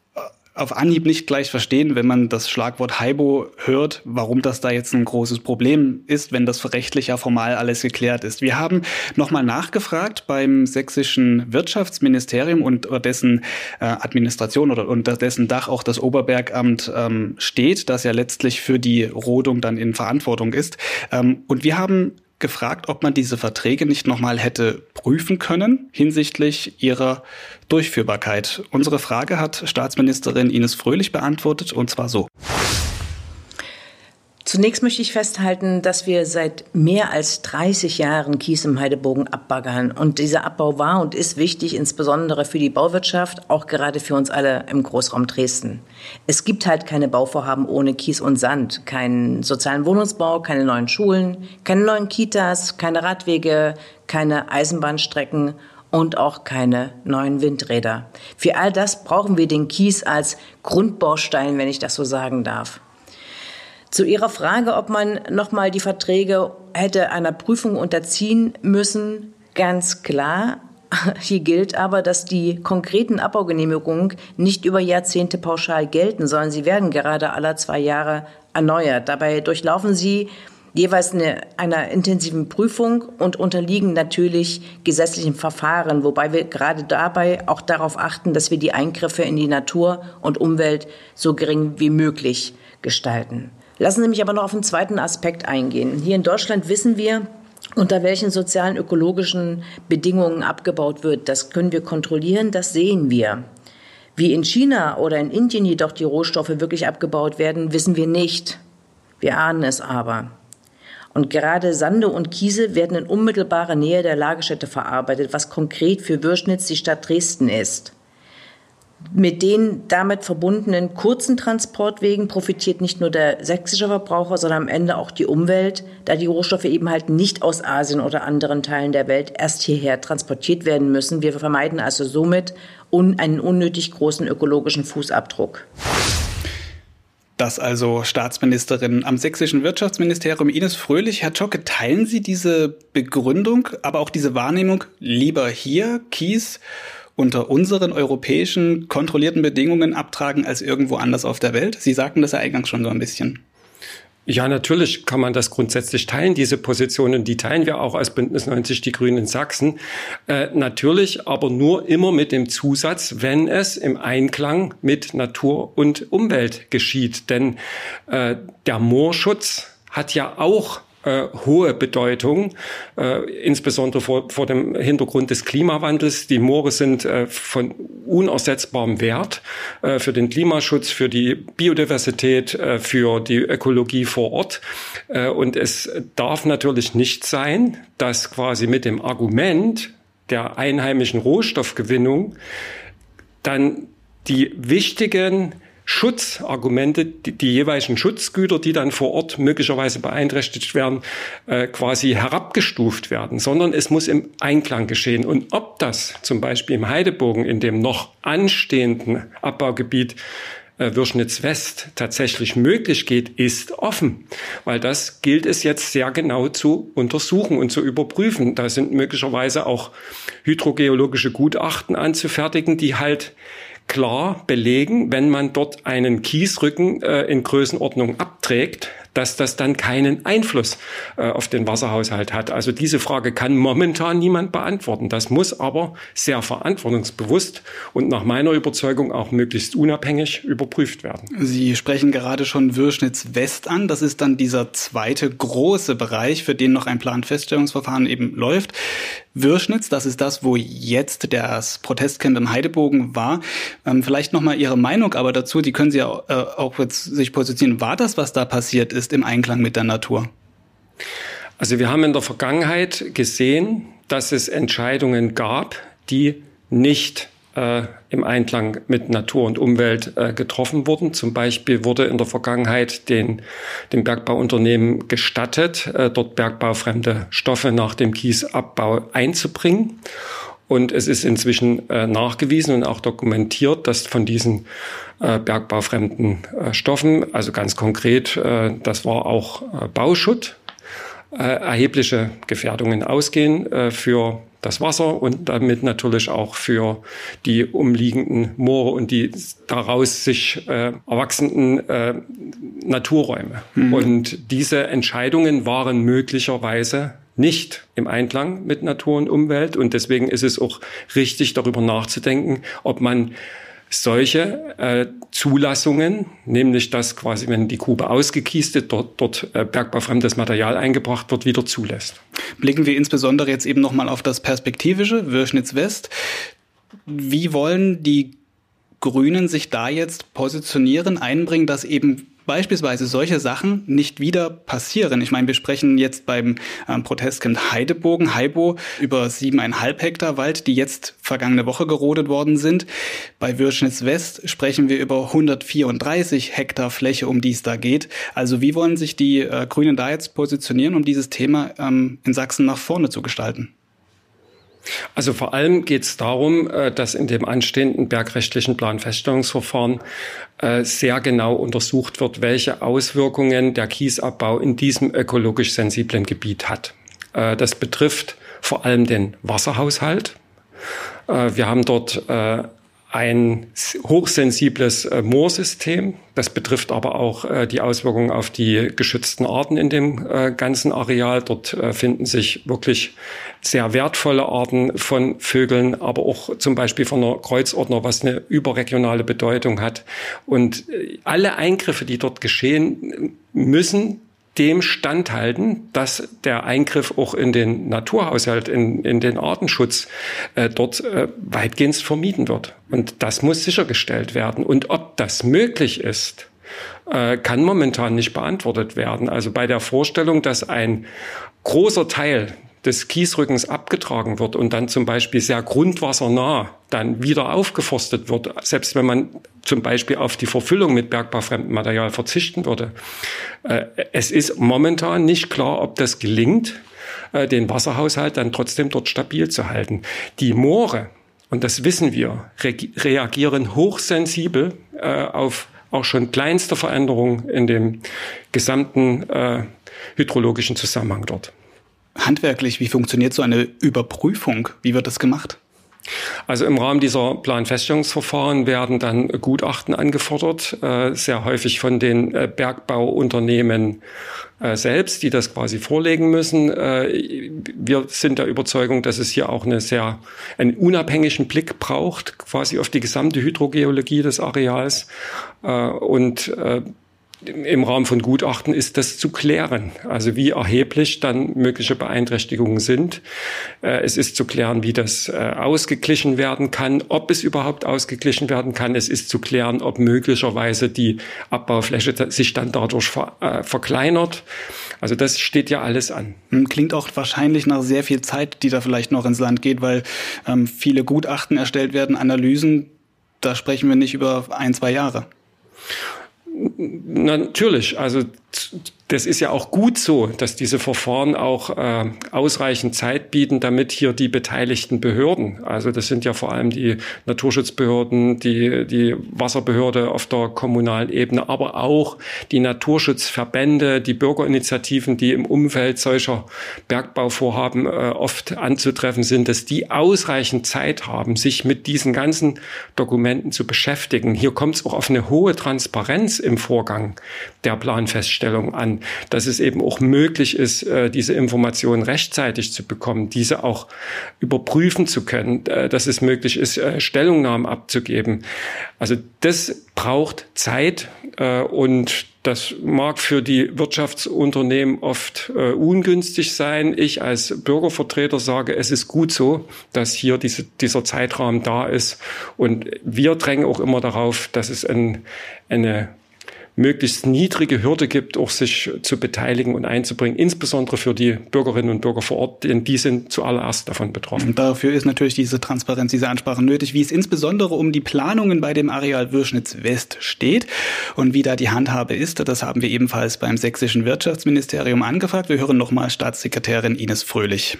auf Anhieb nicht gleich verstehen, wenn man das Schlagwort Haibo hört, warum das da jetzt ein großes Problem ist, wenn das rechtlich ja formal alles geklärt ist. Wir haben nochmal nachgefragt beim sächsischen Wirtschaftsministerium und dessen äh, Administration oder unter dessen Dach auch das Oberbergamt ähm, steht, das ja letztlich für die Rodung dann in Verantwortung ist. Ähm, und wir haben gefragt, ob man diese Verträge nicht nochmal hätte prüfen können hinsichtlich ihrer Durchführbarkeit. Unsere Frage hat Staatsministerin Ines Fröhlich beantwortet und zwar so. Zunächst möchte ich festhalten, dass wir seit mehr als 30 Jahren Kies im Heidebogen abbaggern. Und dieser Abbau war und ist wichtig, insbesondere für die Bauwirtschaft, auch gerade für uns alle im Großraum Dresden. Es gibt halt keine Bauvorhaben ohne Kies und Sand, keinen sozialen Wohnungsbau, keine neuen Schulen, keine neuen Kitas, keine Radwege, keine Eisenbahnstrecken und auch keine neuen Windräder. Für all das brauchen wir den Kies als Grundbaustein, wenn ich das so sagen darf. Zu Ihrer Frage, ob man nochmal die Verträge hätte einer Prüfung unterziehen müssen, ganz klar. Hier gilt aber, dass die konkreten Abbaugenehmigungen nicht über Jahrzehnte pauschal gelten, sondern sie werden gerade alle zwei Jahre erneuert. Dabei durchlaufen sie jeweils eine, einer intensiven Prüfung und unterliegen natürlich gesetzlichen Verfahren, wobei wir gerade dabei auch darauf achten, dass wir die Eingriffe in die Natur und Umwelt so gering wie möglich gestalten. Lassen Sie mich aber noch auf einen zweiten Aspekt eingehen. Hier in Deutschland wissen wir, unter welchen sozialen, ökologischen Bedingungen abgebaut wird. Das können wir kontrollieren, das sehen wir. Wie in China oder in Indien jedoch die Rohstoffe wirklich abgebaut werden, wissen wir nicht. Wir ahnen es aber. Und gerade Sande und Kiese werden in unmittelbarer Nähe der Lagerstätte verarbeitet, was konkret für Würschnitz die Stadt Dresden ist. Mit den damit verbundenen kurzen Transportwegen profitiert nicht nur der sächsische Verbraucher, sondern am Ende auch die Umwelt, da die Rohstoffe eben halt nicht aus Asien oder anderen Teilen der Welt erst hierher transportiert werden müssen. Wir vermeiden also somit einen unnötig großen ökologischen Fußabdruck. Das also Staatsministerin am sächsischen Wirtschaftsministerium Ines Fröhlich. Herr Tschocke, teilen Sie diese Begründung, aber auch diese Wahrnehmung lieber hier Kies unter unseren europäischen kontrollierten Bedingungen abtragen als irgendwo anders auf der Welt? Sie sagten das ja eingangs schon so ein bisschen. Ja, natürlich kann man das grundsätzlich teilen, diese Positionen. Die teilen wir auch als Bündnis 90 Die Grünen in Sachsen. Äh, natürlich, aber nur immer mit dem Zusatz, wenn es im Einklang mit Natur und Umwelt geschieht. Denn äh, der Moorschutz hat ja auch äh, hohe Bedeutung, äh, insbesondere vor, vor dem Hintergrund des Klimawandels. Die Moore sind äh, von unersetzbarem Wert äh, für den Klimaschutz, für die Biodiversität, äh, für die Ökologie vor Ort. Äh, und es darf natürlich nicht sein, dass quasi mit dem Argument der einheimischen Rohstoffgewinnung dann die wichtigen Schutzargumente, die, die jeweiligen Schutzgüter, die dann vor Ort möglicherweise beeinträchtigt werden, äh, quasi herabgestuft werden, sondern es muss im Einklang geschehen. Und ob das zum Beispiel im Heidebogen, in dem noch anstehenden Abbaugebiet äh, Würschnitz West tatsächlich möglich geht, ist offen, weil das gilt es jetzt sehr genau zu untersuchen und zu überprüfen. Da sind möglicherweise auch hydrogeologische Gutachten anzufertigen, die halt klar belegen, wenn man dort einen Kiesrücken äh, in Größenordnung abträgt, dass das dann keinen Einfluss äh, auf den Wasserhaushalt hat. Also diese Frage kann momentan niemand beantworten. Das muss aber sehr verantwortungsbewusst und nach meiner Überzeugung auch möglichst unabhängig überprüft werden. Sie sprechen gerade schon Würschnitz West an. Das ist dann dieser zweite große Bereich, für den noch ein Planfeststellungsverfahren eben läuft. Würschnitz, das ist das, wo jetzt das Protestcamp im Heidebogen war. Ähm, vielleicht nochmal Ihre Meinung aber dazu, die können Sie ja äh, auch jetzt sich positionieren. War das, was da passiert ist, im Einklang mit der Natur? Also wir haben in der Vergangenheit gesehen, dass es Entscheidungen gab, die nicht äh, im Einklang mit Natur und Umwelt äh, getroffen wurden. Zum Beispiel wurde in der Vergangenheit den, dem Bergbauunternehmen gestattet, äh, dort bergbaufremde Stoffe nach dem Kiesabbau einzubringen. Und es ist inzwischen nachgewiesen und auch dokumentiert, dass von diesen bergbaufremden Stoffen, also ganz konkret, das war auch Bauschutt, erhebliche Gefährdungen ausgehen für das Wasser und damit natürlich auch für die umliegenden Moore und die daraus sich äh, erwachsenden äh, Naturräume. Mhm. Und diese Entscheidungen waren möglicherweise nicht im Einklang mit Natur und Umwelt. Und deswegen ist es auch richtig, darüber nachzudenken, ob man solche äh, Zulassungen, nämlich dass quasi, wenn die Grube ausgekiest wird, dort, dort äh, bergbaufremdes Material eingebracht wird, wieder zulässt. Blicken wir insbesondere jetzt eben nochmal auf das Perspektivische, Würschnitz West. Wie wollen die Grünen sich da jetzt positionieren, einbringen, dass eben beispielsweise solche Sachen nicht wieder passieren. Ich meine, wir sprechen jetzt beim ähm, Protestcamp Heidebogen, Heibo, über siebeneinhalb Hektar Wald, die jetzt vergangene Woche gerodet worden sind. Bei Würschnitz West sprechen wir über 134 Hektar Fläche, um die es da geht. Also wie wollen sich die äh, Grünen da jetzt positionieren, um dieses Thema ähm, in Sachsen nach vorne zu gestalten? Also vor allem geht es darum, äh, dass in dem anstehenden bergrechtlichen Planfeststellungsverfahren äh, sehr genau untersucht wird, welche Auswirkungen der Kiesabbau in diesem ökologisch sensiblen Gebiet hat. Äh, das betrifft vor allem den Wasserhaushalt. Wir haben dort ein hochsensibles äh, Moorsystem. Das betrifft aber auch äh, die Auswirkungen auf die geschützten Arten in dem äh, ganzen Areal. Dort äh, finden sich wirklich sehr wertvolle Arten von Vögeln, aber auch zum Beispiel von der Kreuzordner, was eine überregionale Bedeutung hat. Und äh, alle Eingriffe, die dort geschehen, müssen dem standhalten, dass der Eingriff auch in den Naturhaushalt, in, in den Artenschutz äh, dort äh, weitgehend vermieden wird. Und das muss sichergestellt werden. Und ob das möglich ist, äh, kann momentan nicht beantwortet werden. Also bei der Vorstellung, dass ein großer Teil des Kiesrückens abgetragen wird und dann zum Beispiel sehr grundwassernah dann wieder aufgeforstet wird, selbst wenn man zum Beispiel auf die Verfüllung mit bergbaufremdem Material verzichten würde. Äh, es ist momentan nicht klar, ob das gelingt, äh, den Wasserhaushalt dann trotzdem dort stabil zu halten. Die Moore, und das wissen wir, reagieren hochsensibel äh, auf auch schon kleinste Veränderungen in dem gesamten hydrologischen Zusammenhang dort handwerklich, wie funktioniert so eine Überprüfung? Wie wird das gemacht? Also im Rahmen dieser Planfeststellungsverfahren werden dann Gutachten angefordert, äh, sehr häufig von den äh, Bergbauunternehmen äh, selbst, die das quasi vorlegen müssen. Wir sind der Überzeugung, dass es hier auch eine sehr, einen unabhängigen Blick braucht, quasi auf die gesamte Hydrogeologie des Areals. Und im Rahmen von Gutachten ist das zu klären. Also wie erheblich dann mögliche Beeinträchtigungen sind. Äh, es ist zu klären, wie das äh, ausgeglichen werden kann, ob es überhaupt ausgeglichen werden kann. Es ist zu klären, ob möglicherweise die Abbaufläche sich dann dadurch äh, verkleinert. Also das steht ja alles an. Hm, klingt auch wahrscheinlich nach sehr viel Zeit, die da vielleicht noch ins Land geht, weil ähm, viele Gutachten erstellt werden, Analysen. Da sprechen wir nicht über ein, zwei Jahre. Natürlich, also das ist ja auch gut so, dass diese Verfahren auch äh, ausreichend Zeit bieten, damit hier die beteiligten Behörden, also das sind ja vor allem die Naturschutzbehörden, die, die Wasserbehörde auf der kommunalen Ebene, aber auch die Naturschutzverbände, die Bürgerinitiativen, die im Umfeld solcher Bergbauvorhaben äh, oft anzutreffen sind, dass die ausreichend Zeit haben, sich mit diesen ganzen Dokumenten zu beschäftigen. Hier kommt es auch auf eine hohe Transparenz im Vorgang der Planfeststellung an dass es eben auch möglich ist, äh, diese Informationen rechtzeitig zu bekommen, diese auch überprüfen zu können, äh, dass es möglich ist, äh, Stellungnahmen abzugeben. Also das braucht Zeit und das mag für die Wirtschaftsunternehmen oft äh, ungünstig sein. Ich als Bürgervertreter sage, es ist gut so, dass hier diese, dieser Zeitrahmen da ist. Und wir drängen auch immer darauf, dass es ein, eine möglichst niedrige Hürde gibt, auch sich zu beteiligen und einzubringen, insbesondere für die Bürgerinnen und Bürger vor Ort, denn die sind zuallererst davon betroffen. Und dafür ist natürlich diese Transparenz, diese Ansprache nötig, wie es insbesondere um die Planungen bei dem Areal Würschnitz West steht und wie da die Handhabe ist. Das haben wir ebenfalls beim sächsischen Wirtschaftsministerium angefragt. Wir hören nochmal Staatssekretärin Ines Fröhlich.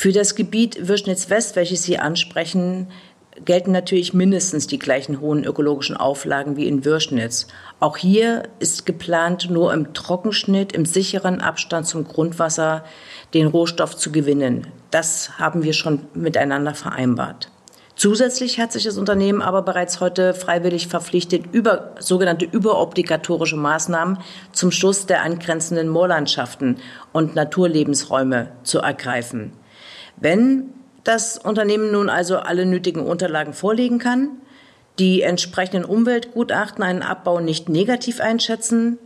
Für das Gebiet Würschnitz West, welches Sie ansprechen, gelten natürlich mindestens die gleichen hohen ökologischen Auflagen wie in Würschnitz. Auch hier ist geplant, nur im Trockenschnitt, im sicheren Abstand zum Grundwasser den Rohstoff zu gewinnen. Das haben wir schon miteinander vereinbart. Zusätzlich hat sich das Unternehmen aber bereits heute freiwillig verpflichtet, über sogenannte überobligatorische Maßnahmen zum Schutz der angrenzenden Moorlandschaften und Naturlebensräume zu ergreifen. Wenn das Unternehmen nun also alle nötigen Unterlagen vorlegen kann, die entsprechenden Umweltgutachten einen Abbau nicht negativ einschätzen,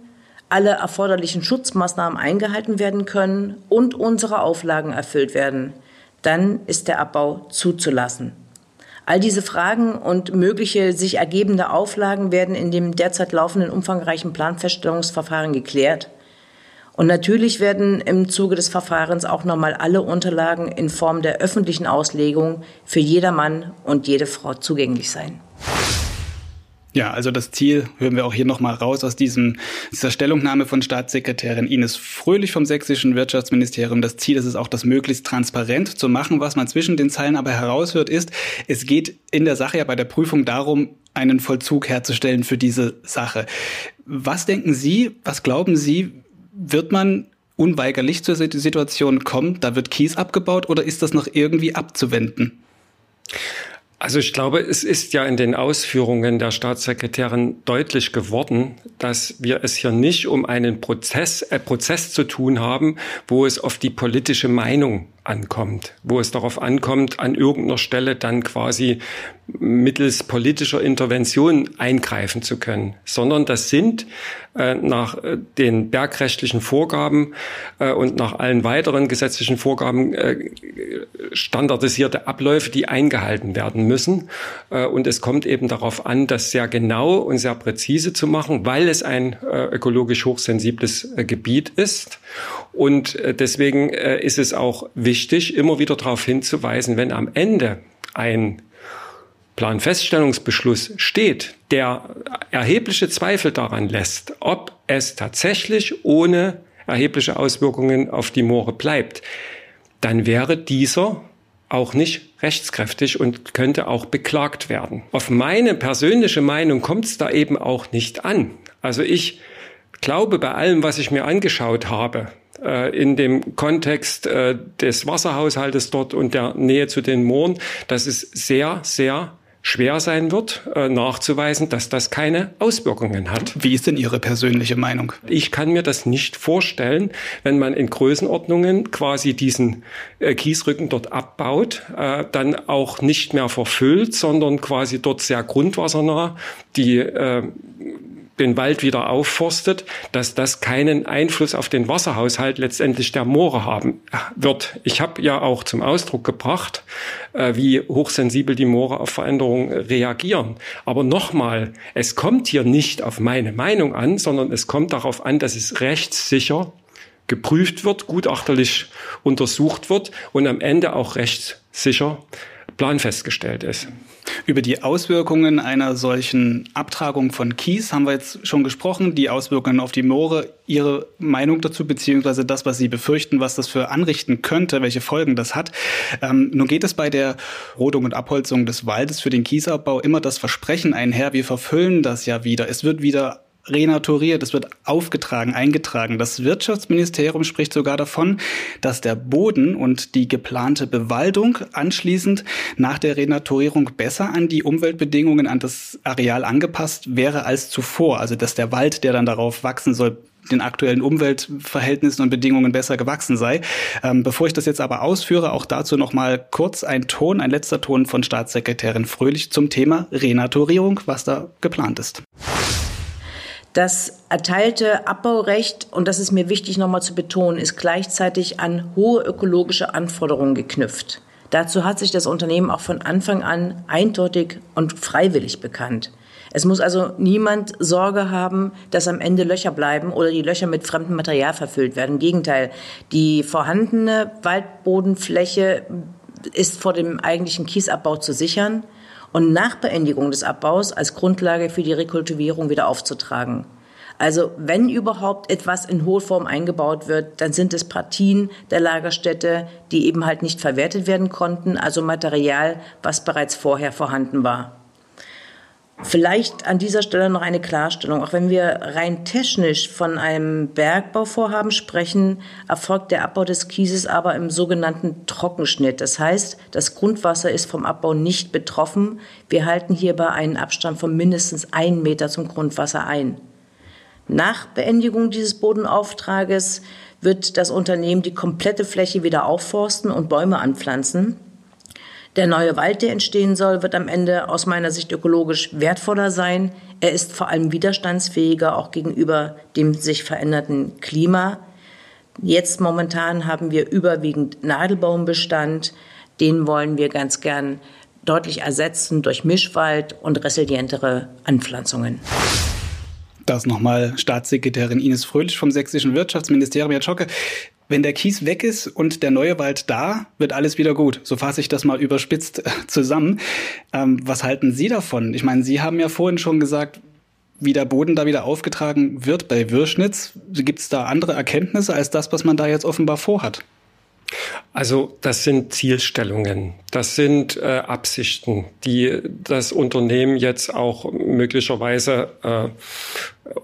alle erforderlichen Schutzmaßnahmen eingehalten werden können und unsere Auflagen erfüllt werden, dann ist der Abbau zuzulassen. All diese Fragen und mögliche sich ergebende Auflagen werden in dem derzeit laufenden umfangreichen Planfeststellungsverfahren geklärt. Und natürlich werden im Zuge des Verfahrens auch nochmal alle Unterlagen in Form der öffentlichen Auslegung für jedermann und jede Frau zugänglich sein. Ja, also das Ziel hören wir auch hier nochmal raus aus diesem, dieser Stellungnahme von Staatssekretärin Ines Fröhlich vom sächsischen Wirtschaftsministerium. Das Ziel ist es auch, das möglichst transparent zu machen. Was man zwischen den Zeilen aber heraushört, ist, es geht in der Sache ja bei der Prüfung darum, einen Vollzug herzustellen für diese Sache. Was denken Sie, was glauben Sie, wird man unweigerlich zur Situation kommen, da wird Kies abgebaut oder ist das noch irgendwie abzuwenden? Also ich glaube, es ist ja in den Ausführungen der Staatssekretärin deutlich geworden, dass wir es hier nicht um einen Prozess, äh, Prozess zu tun haben, wo es auf die politische Meinung ankommt, wo es darauf ankommt, an irgendeiner Stelle dann quasi mittels politischer Intervention eingreifen zu können, sondern das sind äh, nach äh, den bergrechtlichen Vorgaben äh, und nach allen weiteren gesetzlichen Vorgaben äh, standardisierte Abläufe, die eingehalten werden müssen. Äh, und es kommt eben darauf an, das sehr genau und sehr präzise zu machen, weil es ein äh, ökologisch hochsensibles Gebiet ist. Und deswegen ist es auch wichtig, wichtig, immer wieder darauf hinzuweisen, wenn am Ende ein Planfeststellungsbeschluss steht, der erhebliche Zweifel daran lässt, ob es tatsächlich ohne erhebliche Auswirkungen auf die Moore bleibt, dann wäre dieser auch nicht rechtskräftig und könnte auch beklagt werden. Auf meine persönliche Meinung kommt es da eben auch nicht an. Also ich glaube bei allem, was ich mir angeschaut habe, in dem Kontext äh, des Wasserhaushaltes dort und der Nähe zu den Mooren, dass es sehr, sehr schwer sein wird, äh, nachzuweisen, dass das keine Auswirkungen hat. Wie ist denn Ihre persönliche Meinung? Ich kann mir das nicht vorstellen, wenn man in Größenordnungen quasi diesen Kiesrücken dort abbaut, dann auch nicht mehr verfüllt, sondern quasi dort sehr grundwassernah die den Wald wieder aufforstet, dass das keinen Einfluss auf den Wasserhaushalt letztendlich der Moore haben wird. Ich habe ja auch zum Ausdruck gebracht, äh, wie hochsensibel die Moore auf Veränderungen reagieren. Aber nochmal, es kommt hier nicht auf meine Meinung an, sondern es kommt darauf an, dass es rechtssicher geprüft wird, gutachterlich untersucht wird und am Ende auch rechtssicher planfestgestellt ist. Über die Auswirkungen einer solchen Abtragung von Kies haben wir jetzt schon gesprochen, die Auswirkungen auf die Moore, Ihre Meinung dazu, beziehungsweise das, was Sie befürchten, was das für anrichten könnte, welche Folgen das hat. Ähm, nun geht es bei der Rodung und Abholzung des Waldes für den Kiesabbau immer das Versprechen einher, wir verfüllen das ja wieder. Es wird wieder renaturiert, es wird aufgetragen, eingetragen. Das Wirtschaftsministerium spricht sogar davon, dass der Boden und die geplante Bewaldung anschließend nach der Renaturierung besser an die Umweltbedingungen, an das Areal angepasst wäre als zuvor. Also dass der Wald, der dann darauf wachsen soll, den aktuellen Umweltverhältnissen und Bedingungen besser gewachsen sei. Ähm, bevor ich das jetzt aber ausführe, auch dazu noch mal kurz ein Ton, ein letzter Ton von Staatssekretärin Fröhlich zum Thema Renaturierung, was da geplant ist. Das erteilte Abbaurecht, und das ist mir wichtig nochmal zu betonen, ist gleichzeitig an hohe ökologische Anforderungen geknüpft. Dazu hat sich das Unternehmen auch von Anfang an eindeutig und freiwillig bekannt. Es muss also niemand Sorge haben, dass am Ende Löcher bleiben oder die Löcher mit fremdem Material verfüllt werden. Im Gegenteil, die vorhandene Waldbodenfläche ist vor dem eigentlichen Kiesabbau zu sichern und nach Beendigung des Abbaus als Grundlage für die Rekultivierung wieder aufzutragen. Also wenn überhaupt etwas in Hohlform eingebaut wird, dann sind es Partien der Lagerstätte, die eben halt nicht verwertet werden konnten, also Material, was bereits vorher vorhanden war. Vielleicht an dieser Stelle noch eine Klarstellung. Auch wenn wir rein technisch von einem Bergbauvorhaben sprechen, erfolgt der Abbau des Kieses aber im sogenannten Trockenschnitt. Das heißt, das Grundwasser ist vom Abbau nicht betroffen. Wir halten hierbei einen Abstand von mindestens einen Meter zum Grundwasser ein. Nach Beendigung dieses Bodenauftrages wird das Unternehmen die komplette Fläche wieder aufforsten und Bäume anpflanzen. Der neue Wald, der entstehen soll, wird am Ende aus meiner Sicht ökologisch wertvoller sein. Er ist vor allem widerstandsfähiger auch gegenüber dem sich veränderten Klima. Jetzt momentan haben wir überwiegend Nadelbaumbestand. Den wollen wir ganz gern deutlich ersetzen durch Mischwald und resilientere Anpflanzungen. Das nochmal Staatssekretärin Ines Fröhlich vom Sächsischen Wirtschaftsministerium. Herr Schocke, wenn der Kies weg ist und der neue Wald da, wird alles wieder gut. So fasse ich das mal überspitzt äh, zusammen. Ähm, was halten Sie davon? Ich meine, Sie haben ja vorhin schon gesagt, wie der Boden da wieder aufgetragen wird bei Wirschnitz. Gibt es da andere Erkenntnisse als das, was man da jetzt offenbar vorhat? Also das sind Zielstellungen, das sind äh, Absichten, die das Unternehmen jetzt auch möglicherweise äh,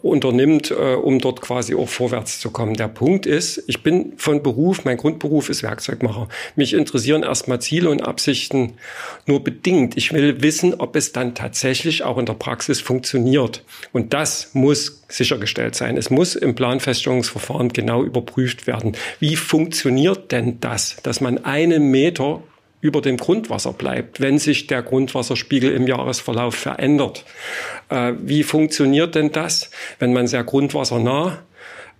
unternimmt, äh, um dort quasi auch vorwärts zu kommen. Der Punkt ist, ich bin von Beruf, mein Grundberuf ist Werkzeugmacher. Mich interessieren erstmal Ziele und Absichten nur bedingt. Ich will wissen, ob es dann tatsächlich auch in der Praxis funktioniert. Und das muss sichergestellt sein. Es muss im Planfeststellungsverfahren genau überprüft werden. Wie funktioniert denn das, dass man einen Meter über dem Grundwasser bleibt, wenn sich der Grundwasserspiegel im Jahresverlauf verändert. Äh, wie funktioniert denn das, wenn man sehr grundwassernah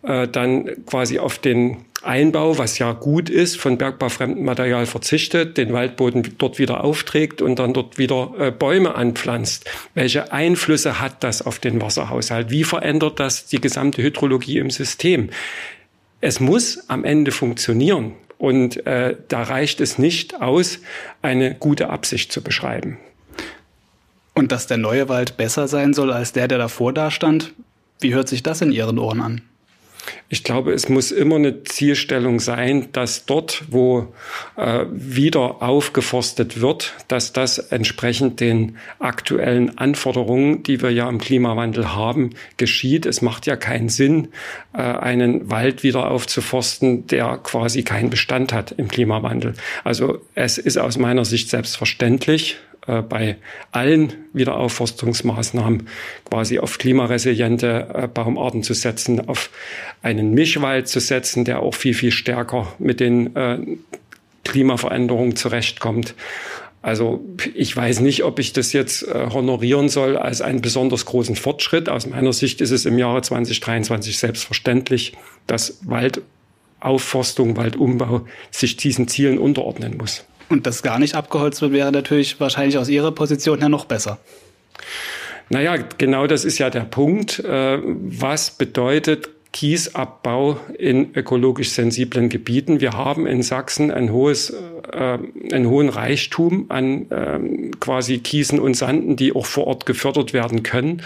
äh, dann quasi auf den Einbau, was ja gut ist, von bergbaufremdem Material verzichtet, den Waldboden dort wieder aufträgt und dann dort wieder äh, Bäume anpflanzt. Welche Einflüsse hat das auf den Wasserhaushalt? Wie verändert das die gesamte Hydrologie im System? Es muss am Ende funktionieren. Und äh, da reicht es nicht aus, eine gute Absicht zu beschreiben. Und dass der neue Wald besser sein soll als der, der davor da stand, wie hört sich das in Ihren Ohren an? Ich glaube, es muss immer eine Zielstellung sein, dass dort, wo äh, wieder aufgeforstet wird, dass das entsprechend den aktuellen Anforderungen, die wir ja im Klimawandel haben, geschieht. Es macht ja keinen Sinn, äh, einen Wald wieder aufzuforsten, der quasi keinen Bestand hat im Klimawandel. Also es ist aus meiner Sicht selbstverständlich, äh, bei allen Wiederaufforstungsmaßnahmen quasi auf klimaresiliente äh, Baumarten zu setzen, auf einen Mischwald zu setzen, der auch viel, viel stärker mit den äh, Klimaveränderungen zurechtkommt. Also ich weiß nicht, ob ich das jetzt honorieren soll als einen besonders großen Fortschritt. Aus meiner Sicht ist es im Jahre 2023 selbstverständlich, dass Waldaufforstung, Waldumbau sich diesen Zielen unterordnen muss. Und das gar nicht abgeholzt wird, wäre natürlich wahrscheinlich aus Ihrer Position her noch besser. Naja, genau das ist ja der Punkt. Äh, was bedeutet Kiesabbau in ökologisch sensiblen Gebieten. Wir haben in Sachsen ein hohes, äh, einen hohen Reichtum an äh, quasi Kiesen und Sanden, die auch vor Ort gefördert werden können,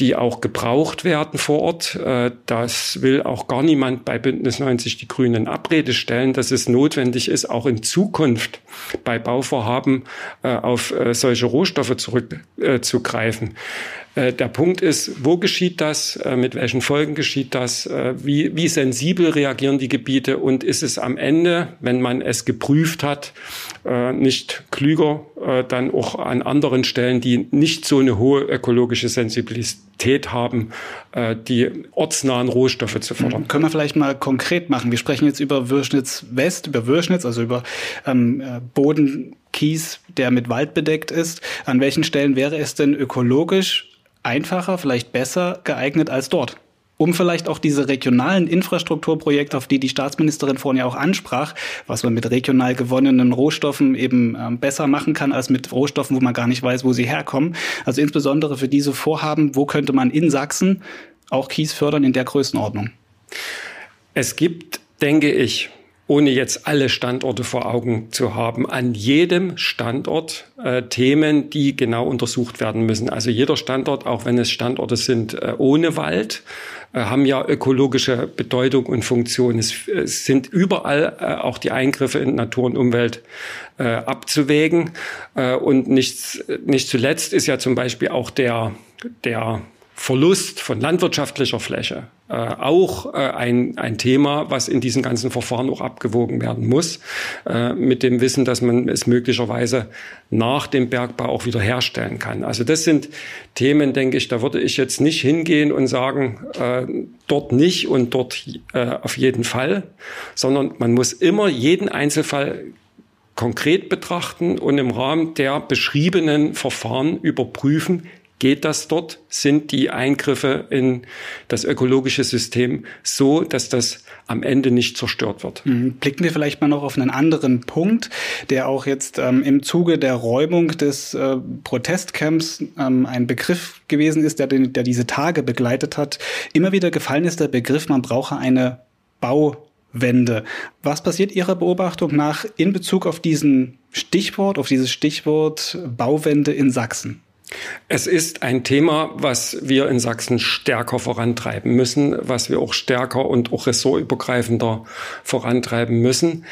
die auch gebraucht werden vor Ort. Äh, das will auch gar niemand bei Bündnis 90 die Grünen Abrede stellen, dass es notwendig ist, auch in Zukunft bei Bauvorhaben äh, auf äh, solche Rohstoffe zurückzugreifen. Äh, der Punkt ist, wo geschieht das, äh, mit welchen Folgen geschieht das, äh, wie, wie sensibel reagieren die Gebiete und ist es am Ende, wenn man es geprüft hat, nicht klüger, dann auch an anderen Stellen, die nicht so eine hohe ökologische Sensibilität haben, die ortsnahen Rohstoffe zu fördern. Können wir vielleicht mal konkret machen? Wir sprechen jetzt über Würschnitz West, über Würschnitz, also über ähm, Boden, Kies, der mit Wald bedeckt ist. An welchen Stellen wäre es denn ökologisch einfacher, vielleicht besser geeignet als dort. Um vielleicht auch diese regionalen Infrastrukturprojekte, auf die die Staatsministerin vorhin ja auch ansprach, was man mit regional gewonnenen Rohstoffen eben ähm, besser machen kann als mit Rohstoffen, wo man gar nicht weiß, wo sie herkommen. Also insbesondere für diese Vorhaben, wo könnte man in Sachsen auch Kies fördern in der Größenordnung? Es gibt, denke ich, ohne jetzt alle Standorte vor Augen zu haben, an jedem Standort äh, Themen, die genau untersucht werden müssen. Also jeder Standort, auch wenn es Standorte sind äh, ohne Wald, äh, haben ja ökologische Bedeutung und Funktion. Es, es sind überall äh, auch die Eingriffe in Natur und Umwelt äh, abzuwägen. Äh, und nicht, nicht zuletzt ist ja zum Beispiel auch der, der Verlust von landwirtschaftlicher Fläche äh, auch äh, ein, ein Thema, was in diesen ganzen Verfahren auch abgewogen werden muss, äh, mit dem Wissen, dass man es möglicherweise nach dem Bergbau auch wieder herstellen kann. Also das sind Themen, denke ich, da würde ich jetzt nicht hingehen und sagen, äh, dort nicht und dort äh, auf jeden Fall, sondern man muss immer jeden Einzelfall konkret betrachten und im Rahmen der beschriebenen Verfahren überprüfen, Geht das dort? Sind die Eingriffe in das ökologische System so, dass das am Ende nicht zerstört wird? Mhm. Blicken wir vielleicht mal noch auf einen anderen Punkt, der auch jetzt ähm, im Zuge der Räumung des äh, Protestcamps ähm, ein Begriff gewesen ist, der, der diese Tage begleitet hat. Immer wieder gefallen ist der Begriff, man brauche eine Bauwende. Was passiert Ihrer Beobachtung nach in Bezug auf diesen Stichwort, auf dieses Stichwort Bauwende in Sachsen? Es ist ein Thema, was wir in Sachsen stärker vorantreiben müssen, was wir auch stärker und auch ressortübergreifender vorantreiben müssen.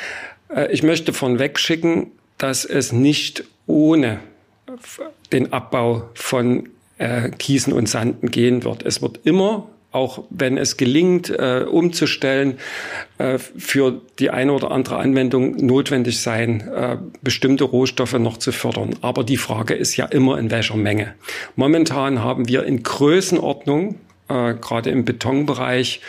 Äh, ich möchte von wegschicken, dass es nicht ohne den Abbau von äh, Kiesen und Sanden gehen wird. Es wird immer auch wenn es gelingt, äh, umzustellen, äh, für die eine oder andere Anwendung notwendig sein, äh, bestimmte Rohstoffe noch zu fördern. Aber die Frage ist ja immer, in welcher Menge. Momentan haben wir in Größenordnung, äh, gerade im Betonbereich,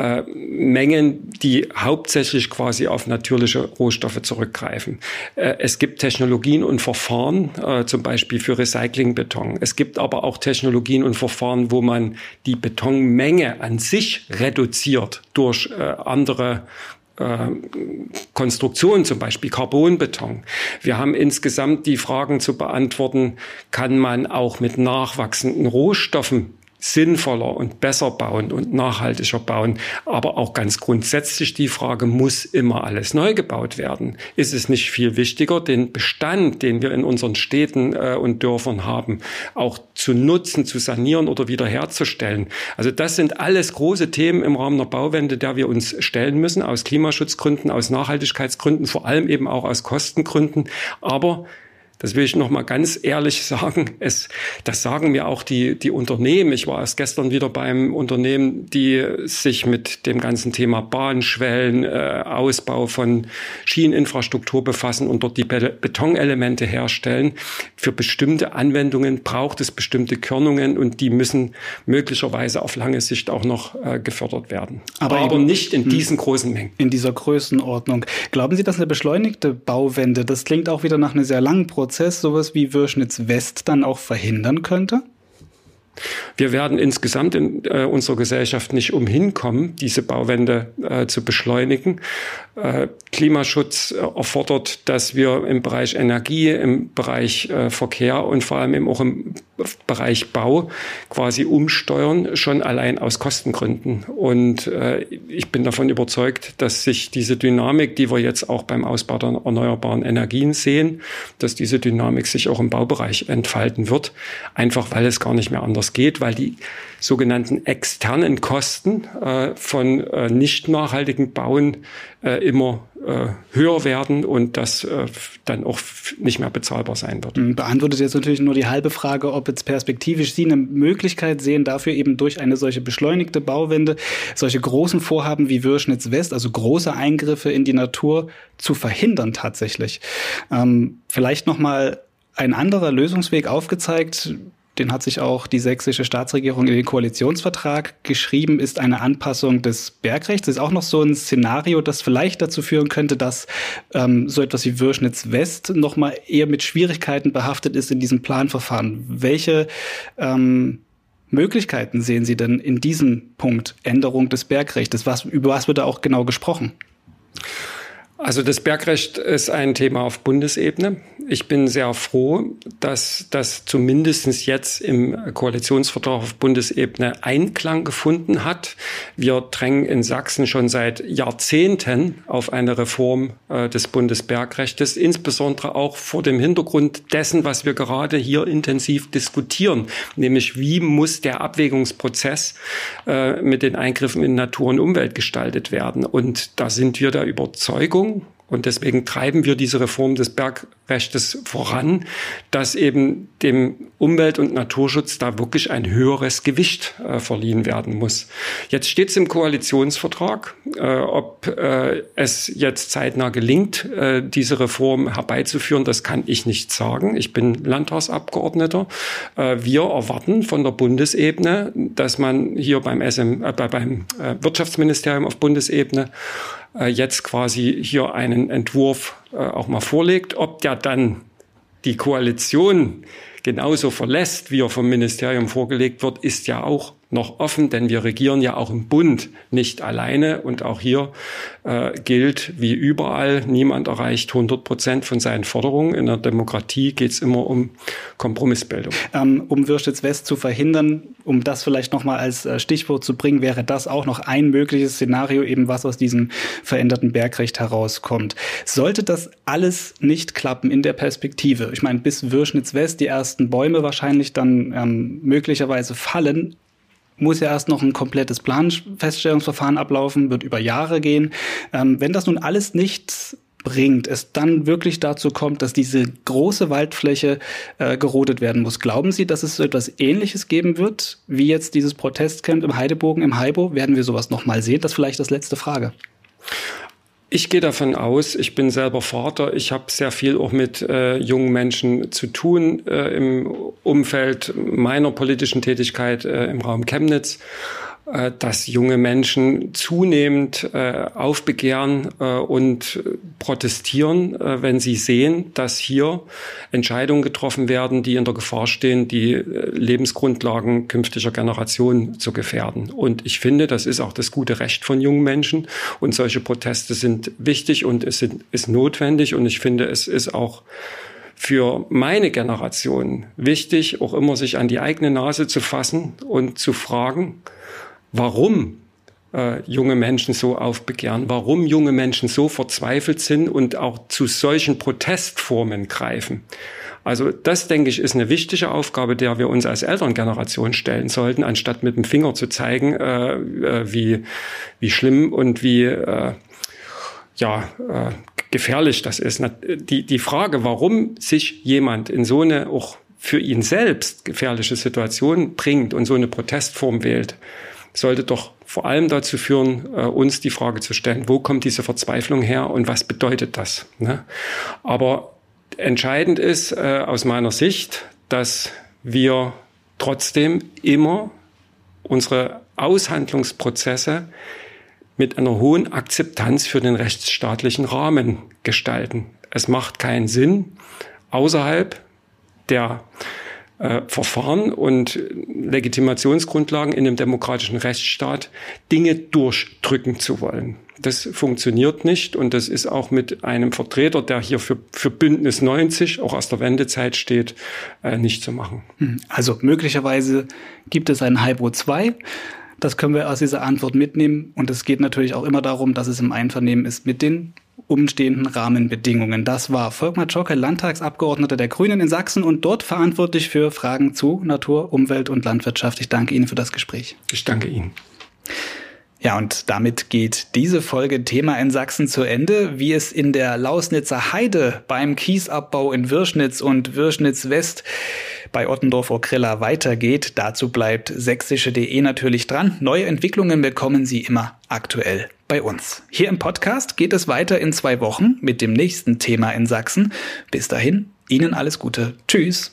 äh, Mengen, die hauptsächlich quasi auf natürliche Rohstoffe zurückgreifen. Äh, es gibt Technologien und Verfahren, äh, zum Beispiel für Recyclingbeton. Es gibt aber auch Technologien und Verfahren, wo man die Betonmenge an sich reduziert durch äh, andere äh, Konstruktionen, zum Beispiel Carbonbeton. Wir haben insgesamt die Fragen zu beantworten, kann man auch mit nachwachsenden Rohstoffen sinnvoller und besser bauen und nachhaltiger bauen. Aber auch ganz grundsätzlich die Frage, muss immer alles neu gebaut werden? Ist es nicht viel wichtiger, den Bestand, den wir in unseren Städten äh, und Dörfern haben, auch zu nutzen, zu sanieren oder wiederherzustellen? Also das sind alles große Themen im Rahmen der Bauwende, der wir uns stellen müssen, aus Klimaschutzgründen, aus Nachhaltigkeitsgründen, vor allem eben auch aus Kostengründen. Aber das will ich noch mal ganz ehrlich sagen. Es, das sagen mir auch die, die Unternehmen. Ich war erst gestern wieder beim Unternehmen, die sich mit dem ganzen Thema Bahnschwellen, äh, Ausbau von Schieneninfrastruktur befassen und dort die Betonelemente herstellen. Für bestimmte Anwendungen braucht es bestimmte Körnungen und die müssen möglicherweise auf lange Sicht auch noch äh, gefördert werden. Aber, Aber nicht in diesen großen Mengen. In dieser Größenordnung. Glauben Sie, dass eine beschleunigte Bauwende, das klingt auch wieder nach einem sehr langen Prozess, Prozess sowas wie Würschnitz West dann auch verhindern könnte? Wir werden insgesamt in äh, unserer Gesellschaft nicht umhin kommen, diese Bauwende äh, zu beschleunigen. Äh, Klimaschutz äh, erfordert, dass wir im Bereich Energie, im Bereich äh, Verkehr und vor allem eben auch im Bereich Bau quasi umsteuern, schon allein aus Kostengründen. Und äh, ich bin davon überzeugt, dass sich diese Dynamik, die wir jetzt auch beim Ausbau der erneuerbaren Energien sehen, dass diese Dynamik sich auch im Baubereich entfalten wird, einfach weil es gar nicht mehr anders geht, weil die sogenannten externen Kosten äh, von äh, nicht nachhaltigen Bauen äh, immer äh, höher werden und das äh, dann auch nicht mehr bezahlbar sein wird. Mhm, beantwortet jetzt natürlich nur die halbe Frage, ob jetzt perspektivisch Sie eine Möglichkeit sehen, dafür eben durch eine solche beschleunigte Bauwende solche großen Vorhaben wie Würschnitz West, also große Eingriffe in die Natur zu verhindern tatsächlich. Ähm, vielleicht noch mal ein anderer Lösungsweg aufgezeigt, den hat sich auch die sächsische Staatsregierung in den Koalitionsvertrag geschrieben, ist eine Anpassung des Bergrechts. Das ist auch noch so ein Szenario, das vielleicht dazu führen könnte, dass ähm, so etwas wie Würschnitz West noch mal eher mit Schwierigkeiten behaftet ist in diesem Planverfahren. Welche ähm, Möglichkeiten sehen Sie denn in diesem Punkt Änderung des Bergrechts? Was, über was wird da auch genau gesprochen? Also das Bergrecht ist ein Thema auf Bundesebene. Ich bin sehr froh, dass das zumindest jetzt im Koalitionsvertrag auf Bundesebene Einklang gefunden hat. Wir drängen in Sachsen schon seit Jahrzehnten auf eine Reform äh, des Bundesbergrechtes, insbesondere auch vor dem Hintergrund dessen, was wir gerade hier intensiv diskutieren, nämlich wie muss der Abwägungsprozess äh, mit den Eingriffen in Natur und Umwelt gestaltet werden. Und da sind wir der Überzeugung, und deswegen treiben wir diese Reform des Bergrechtes voran, dass eben dem Umwelt- und Naturschutz da wirklich ein höheres Gewicht äh, verliehen werden muss. Jetzt steht es im Koalitionsvertrag, äh, ob äh, es jetzt zeitnah gelingt, äh, diese Reform herbeizuführen, das kann ich nicht sagen. Ich bin Landtagsabgeordneter. Äh, wir erwarten von der Bundesebene, dass man hier beim, SM, äh, beim Wirtschaftsministerium auf Bundesebene äh, jetzt quasi hier einen Entwurf äh, auch mal vorlegt. Ob der dann die Koalition genauso verlässt, wie er vom Ministerium vorgelegt wird, ist ja auch noch offen, denn wir regieren ja auch im Bund nicht alleine und auch hier äh, gilt wie überall, niemand erreicht 100 Prozent von seinen Forderungen. In der Demokratie geht es immer um Kompromissbildung. Ähm, um Würstitz West zu verhindern, um das vielleicht noch mal als äh, Stichwort zu bringen, wäre das auch noch ein mögliches Szenario, eben was aus diesem veränderten Bergrecht herauskommt. Sollte das alles nicht klappen in der Perspektive, ich meine, bis Würschnitz West die ersten Bäume wahrscheinlich dann ähm, möglicherweise fallen, muss ja erst noch ein komplettes Planfeststellungsverfahren ablaufen, wird über Jahre gehen. Ähm, wenn das nun alles nicht bringt, es dann wirklich dazu kommt, dass diese große Waldfläche äh, gerodet werden muss. Glauben Sie, dass es so etwas Ähnliches geben wird, wie jetzt dieses Protestcamp im Heidebogen, im Heibo? Werden wir sowas nochmal sehen? Das ist vielleicht das letzte Frage. Ich gehe davon aus, ich bin selber Vater, ich habe sehr viel auch mit äh, jungen Menschen zu tun äh, im Umfeld meiner politischen Tätigkeit äh, im Raum Chemnitz. Äh, dass junge Menschen zunehmend äh, aufbegehren äh, und protestieren, wenn sie sehen, dass hier Entscheidungen getroffen werden, die in der Gefahr stehen, die Lebensgrundlagen künftiger Generationen zu gefährden. Und ich finde, das ist auch das gute Recht von jungen Menschen. Und solche Proteste sind wichtig und es ist notwendig. Und ich finde, es ist auch für meine Generation wichtig, auch immer sich an die eigene Nase zu fassen und zu fragen, warum äh, junge Menschen so aufbegehren, warum junge Menschen so verzweifelt sind und auch zu solchen Protestformen greifen. Also das, denke ich, ist eine wichtige Aufgabe, der wir uns als Elterngeneration stellen sollten, anstatt mit dem Finger zu zeigen, äh, äh, wie, wie schlimm und wie äh, ja, äh, gefährlich das ist. Die, die Frage, warum sich jemand in so eine auch für ihn selbst gefährliche Situation bringt und so eine Protestform wählt, sollte doch vor allem dazu führen, äh, uns die Frage zu stellen, wo kommt diese Verzweiflung her und was bedeutet das? Ne? Aber entscheidend ist äh, aus meiner Sicht, dass wir trotzdem immer unsere Aushandlungsprozesse mit einer hohen Akzeptanz für den rechtsstaatlichen Rahmen gestalten. Es macht keinen Sinn, außerhalb der äh, Verfahren und Legitimationsgrundlagen in einem demokratischen Rechtsstaat Dinge durchdrücken zu wollen. Das funktioniert nicht und das ist auch mit einem Vertreter, der hier für, für Bündnis 90 auch aus der Wendezeit steht, äh, nicht zu machen. Hm. Also möglicherweise gibt es ein Hybrid 2. Das können wir aus dieser Antwort mitnehmen. Und es geht natürlich auch immer darum, dass es im Einvernehmen ist mit den umstehenden Rahmenbedingungen. Das war Volkmar Czocke, Landtagsabgeordneter der Grünen in Sachsen und dort verantwortlich für Fragen zu Natur, Umwelt und Landwirtschaft. Ich danke Ihnen für das Gespräch. Ich danke Ihnen. Ja, und damit geht diese Folge Thema in Sachsen zu Ende. Wie es in der Lausnitzer Heide beim Kiesabbau in Wirschnitz und Wirschnitz West bei Ottendorf-Okrilla weitergeht, dazu bleibt sächsische.de natürlich dran. Neue Entwicklungen bekommen Sie immer aktuell bei uns. Hier im Podcast geht es weiter in zwei Wochen mit dem nächsten Thema in Sachsen. Bis dahin, Ihnen alles Gute. Tschüss.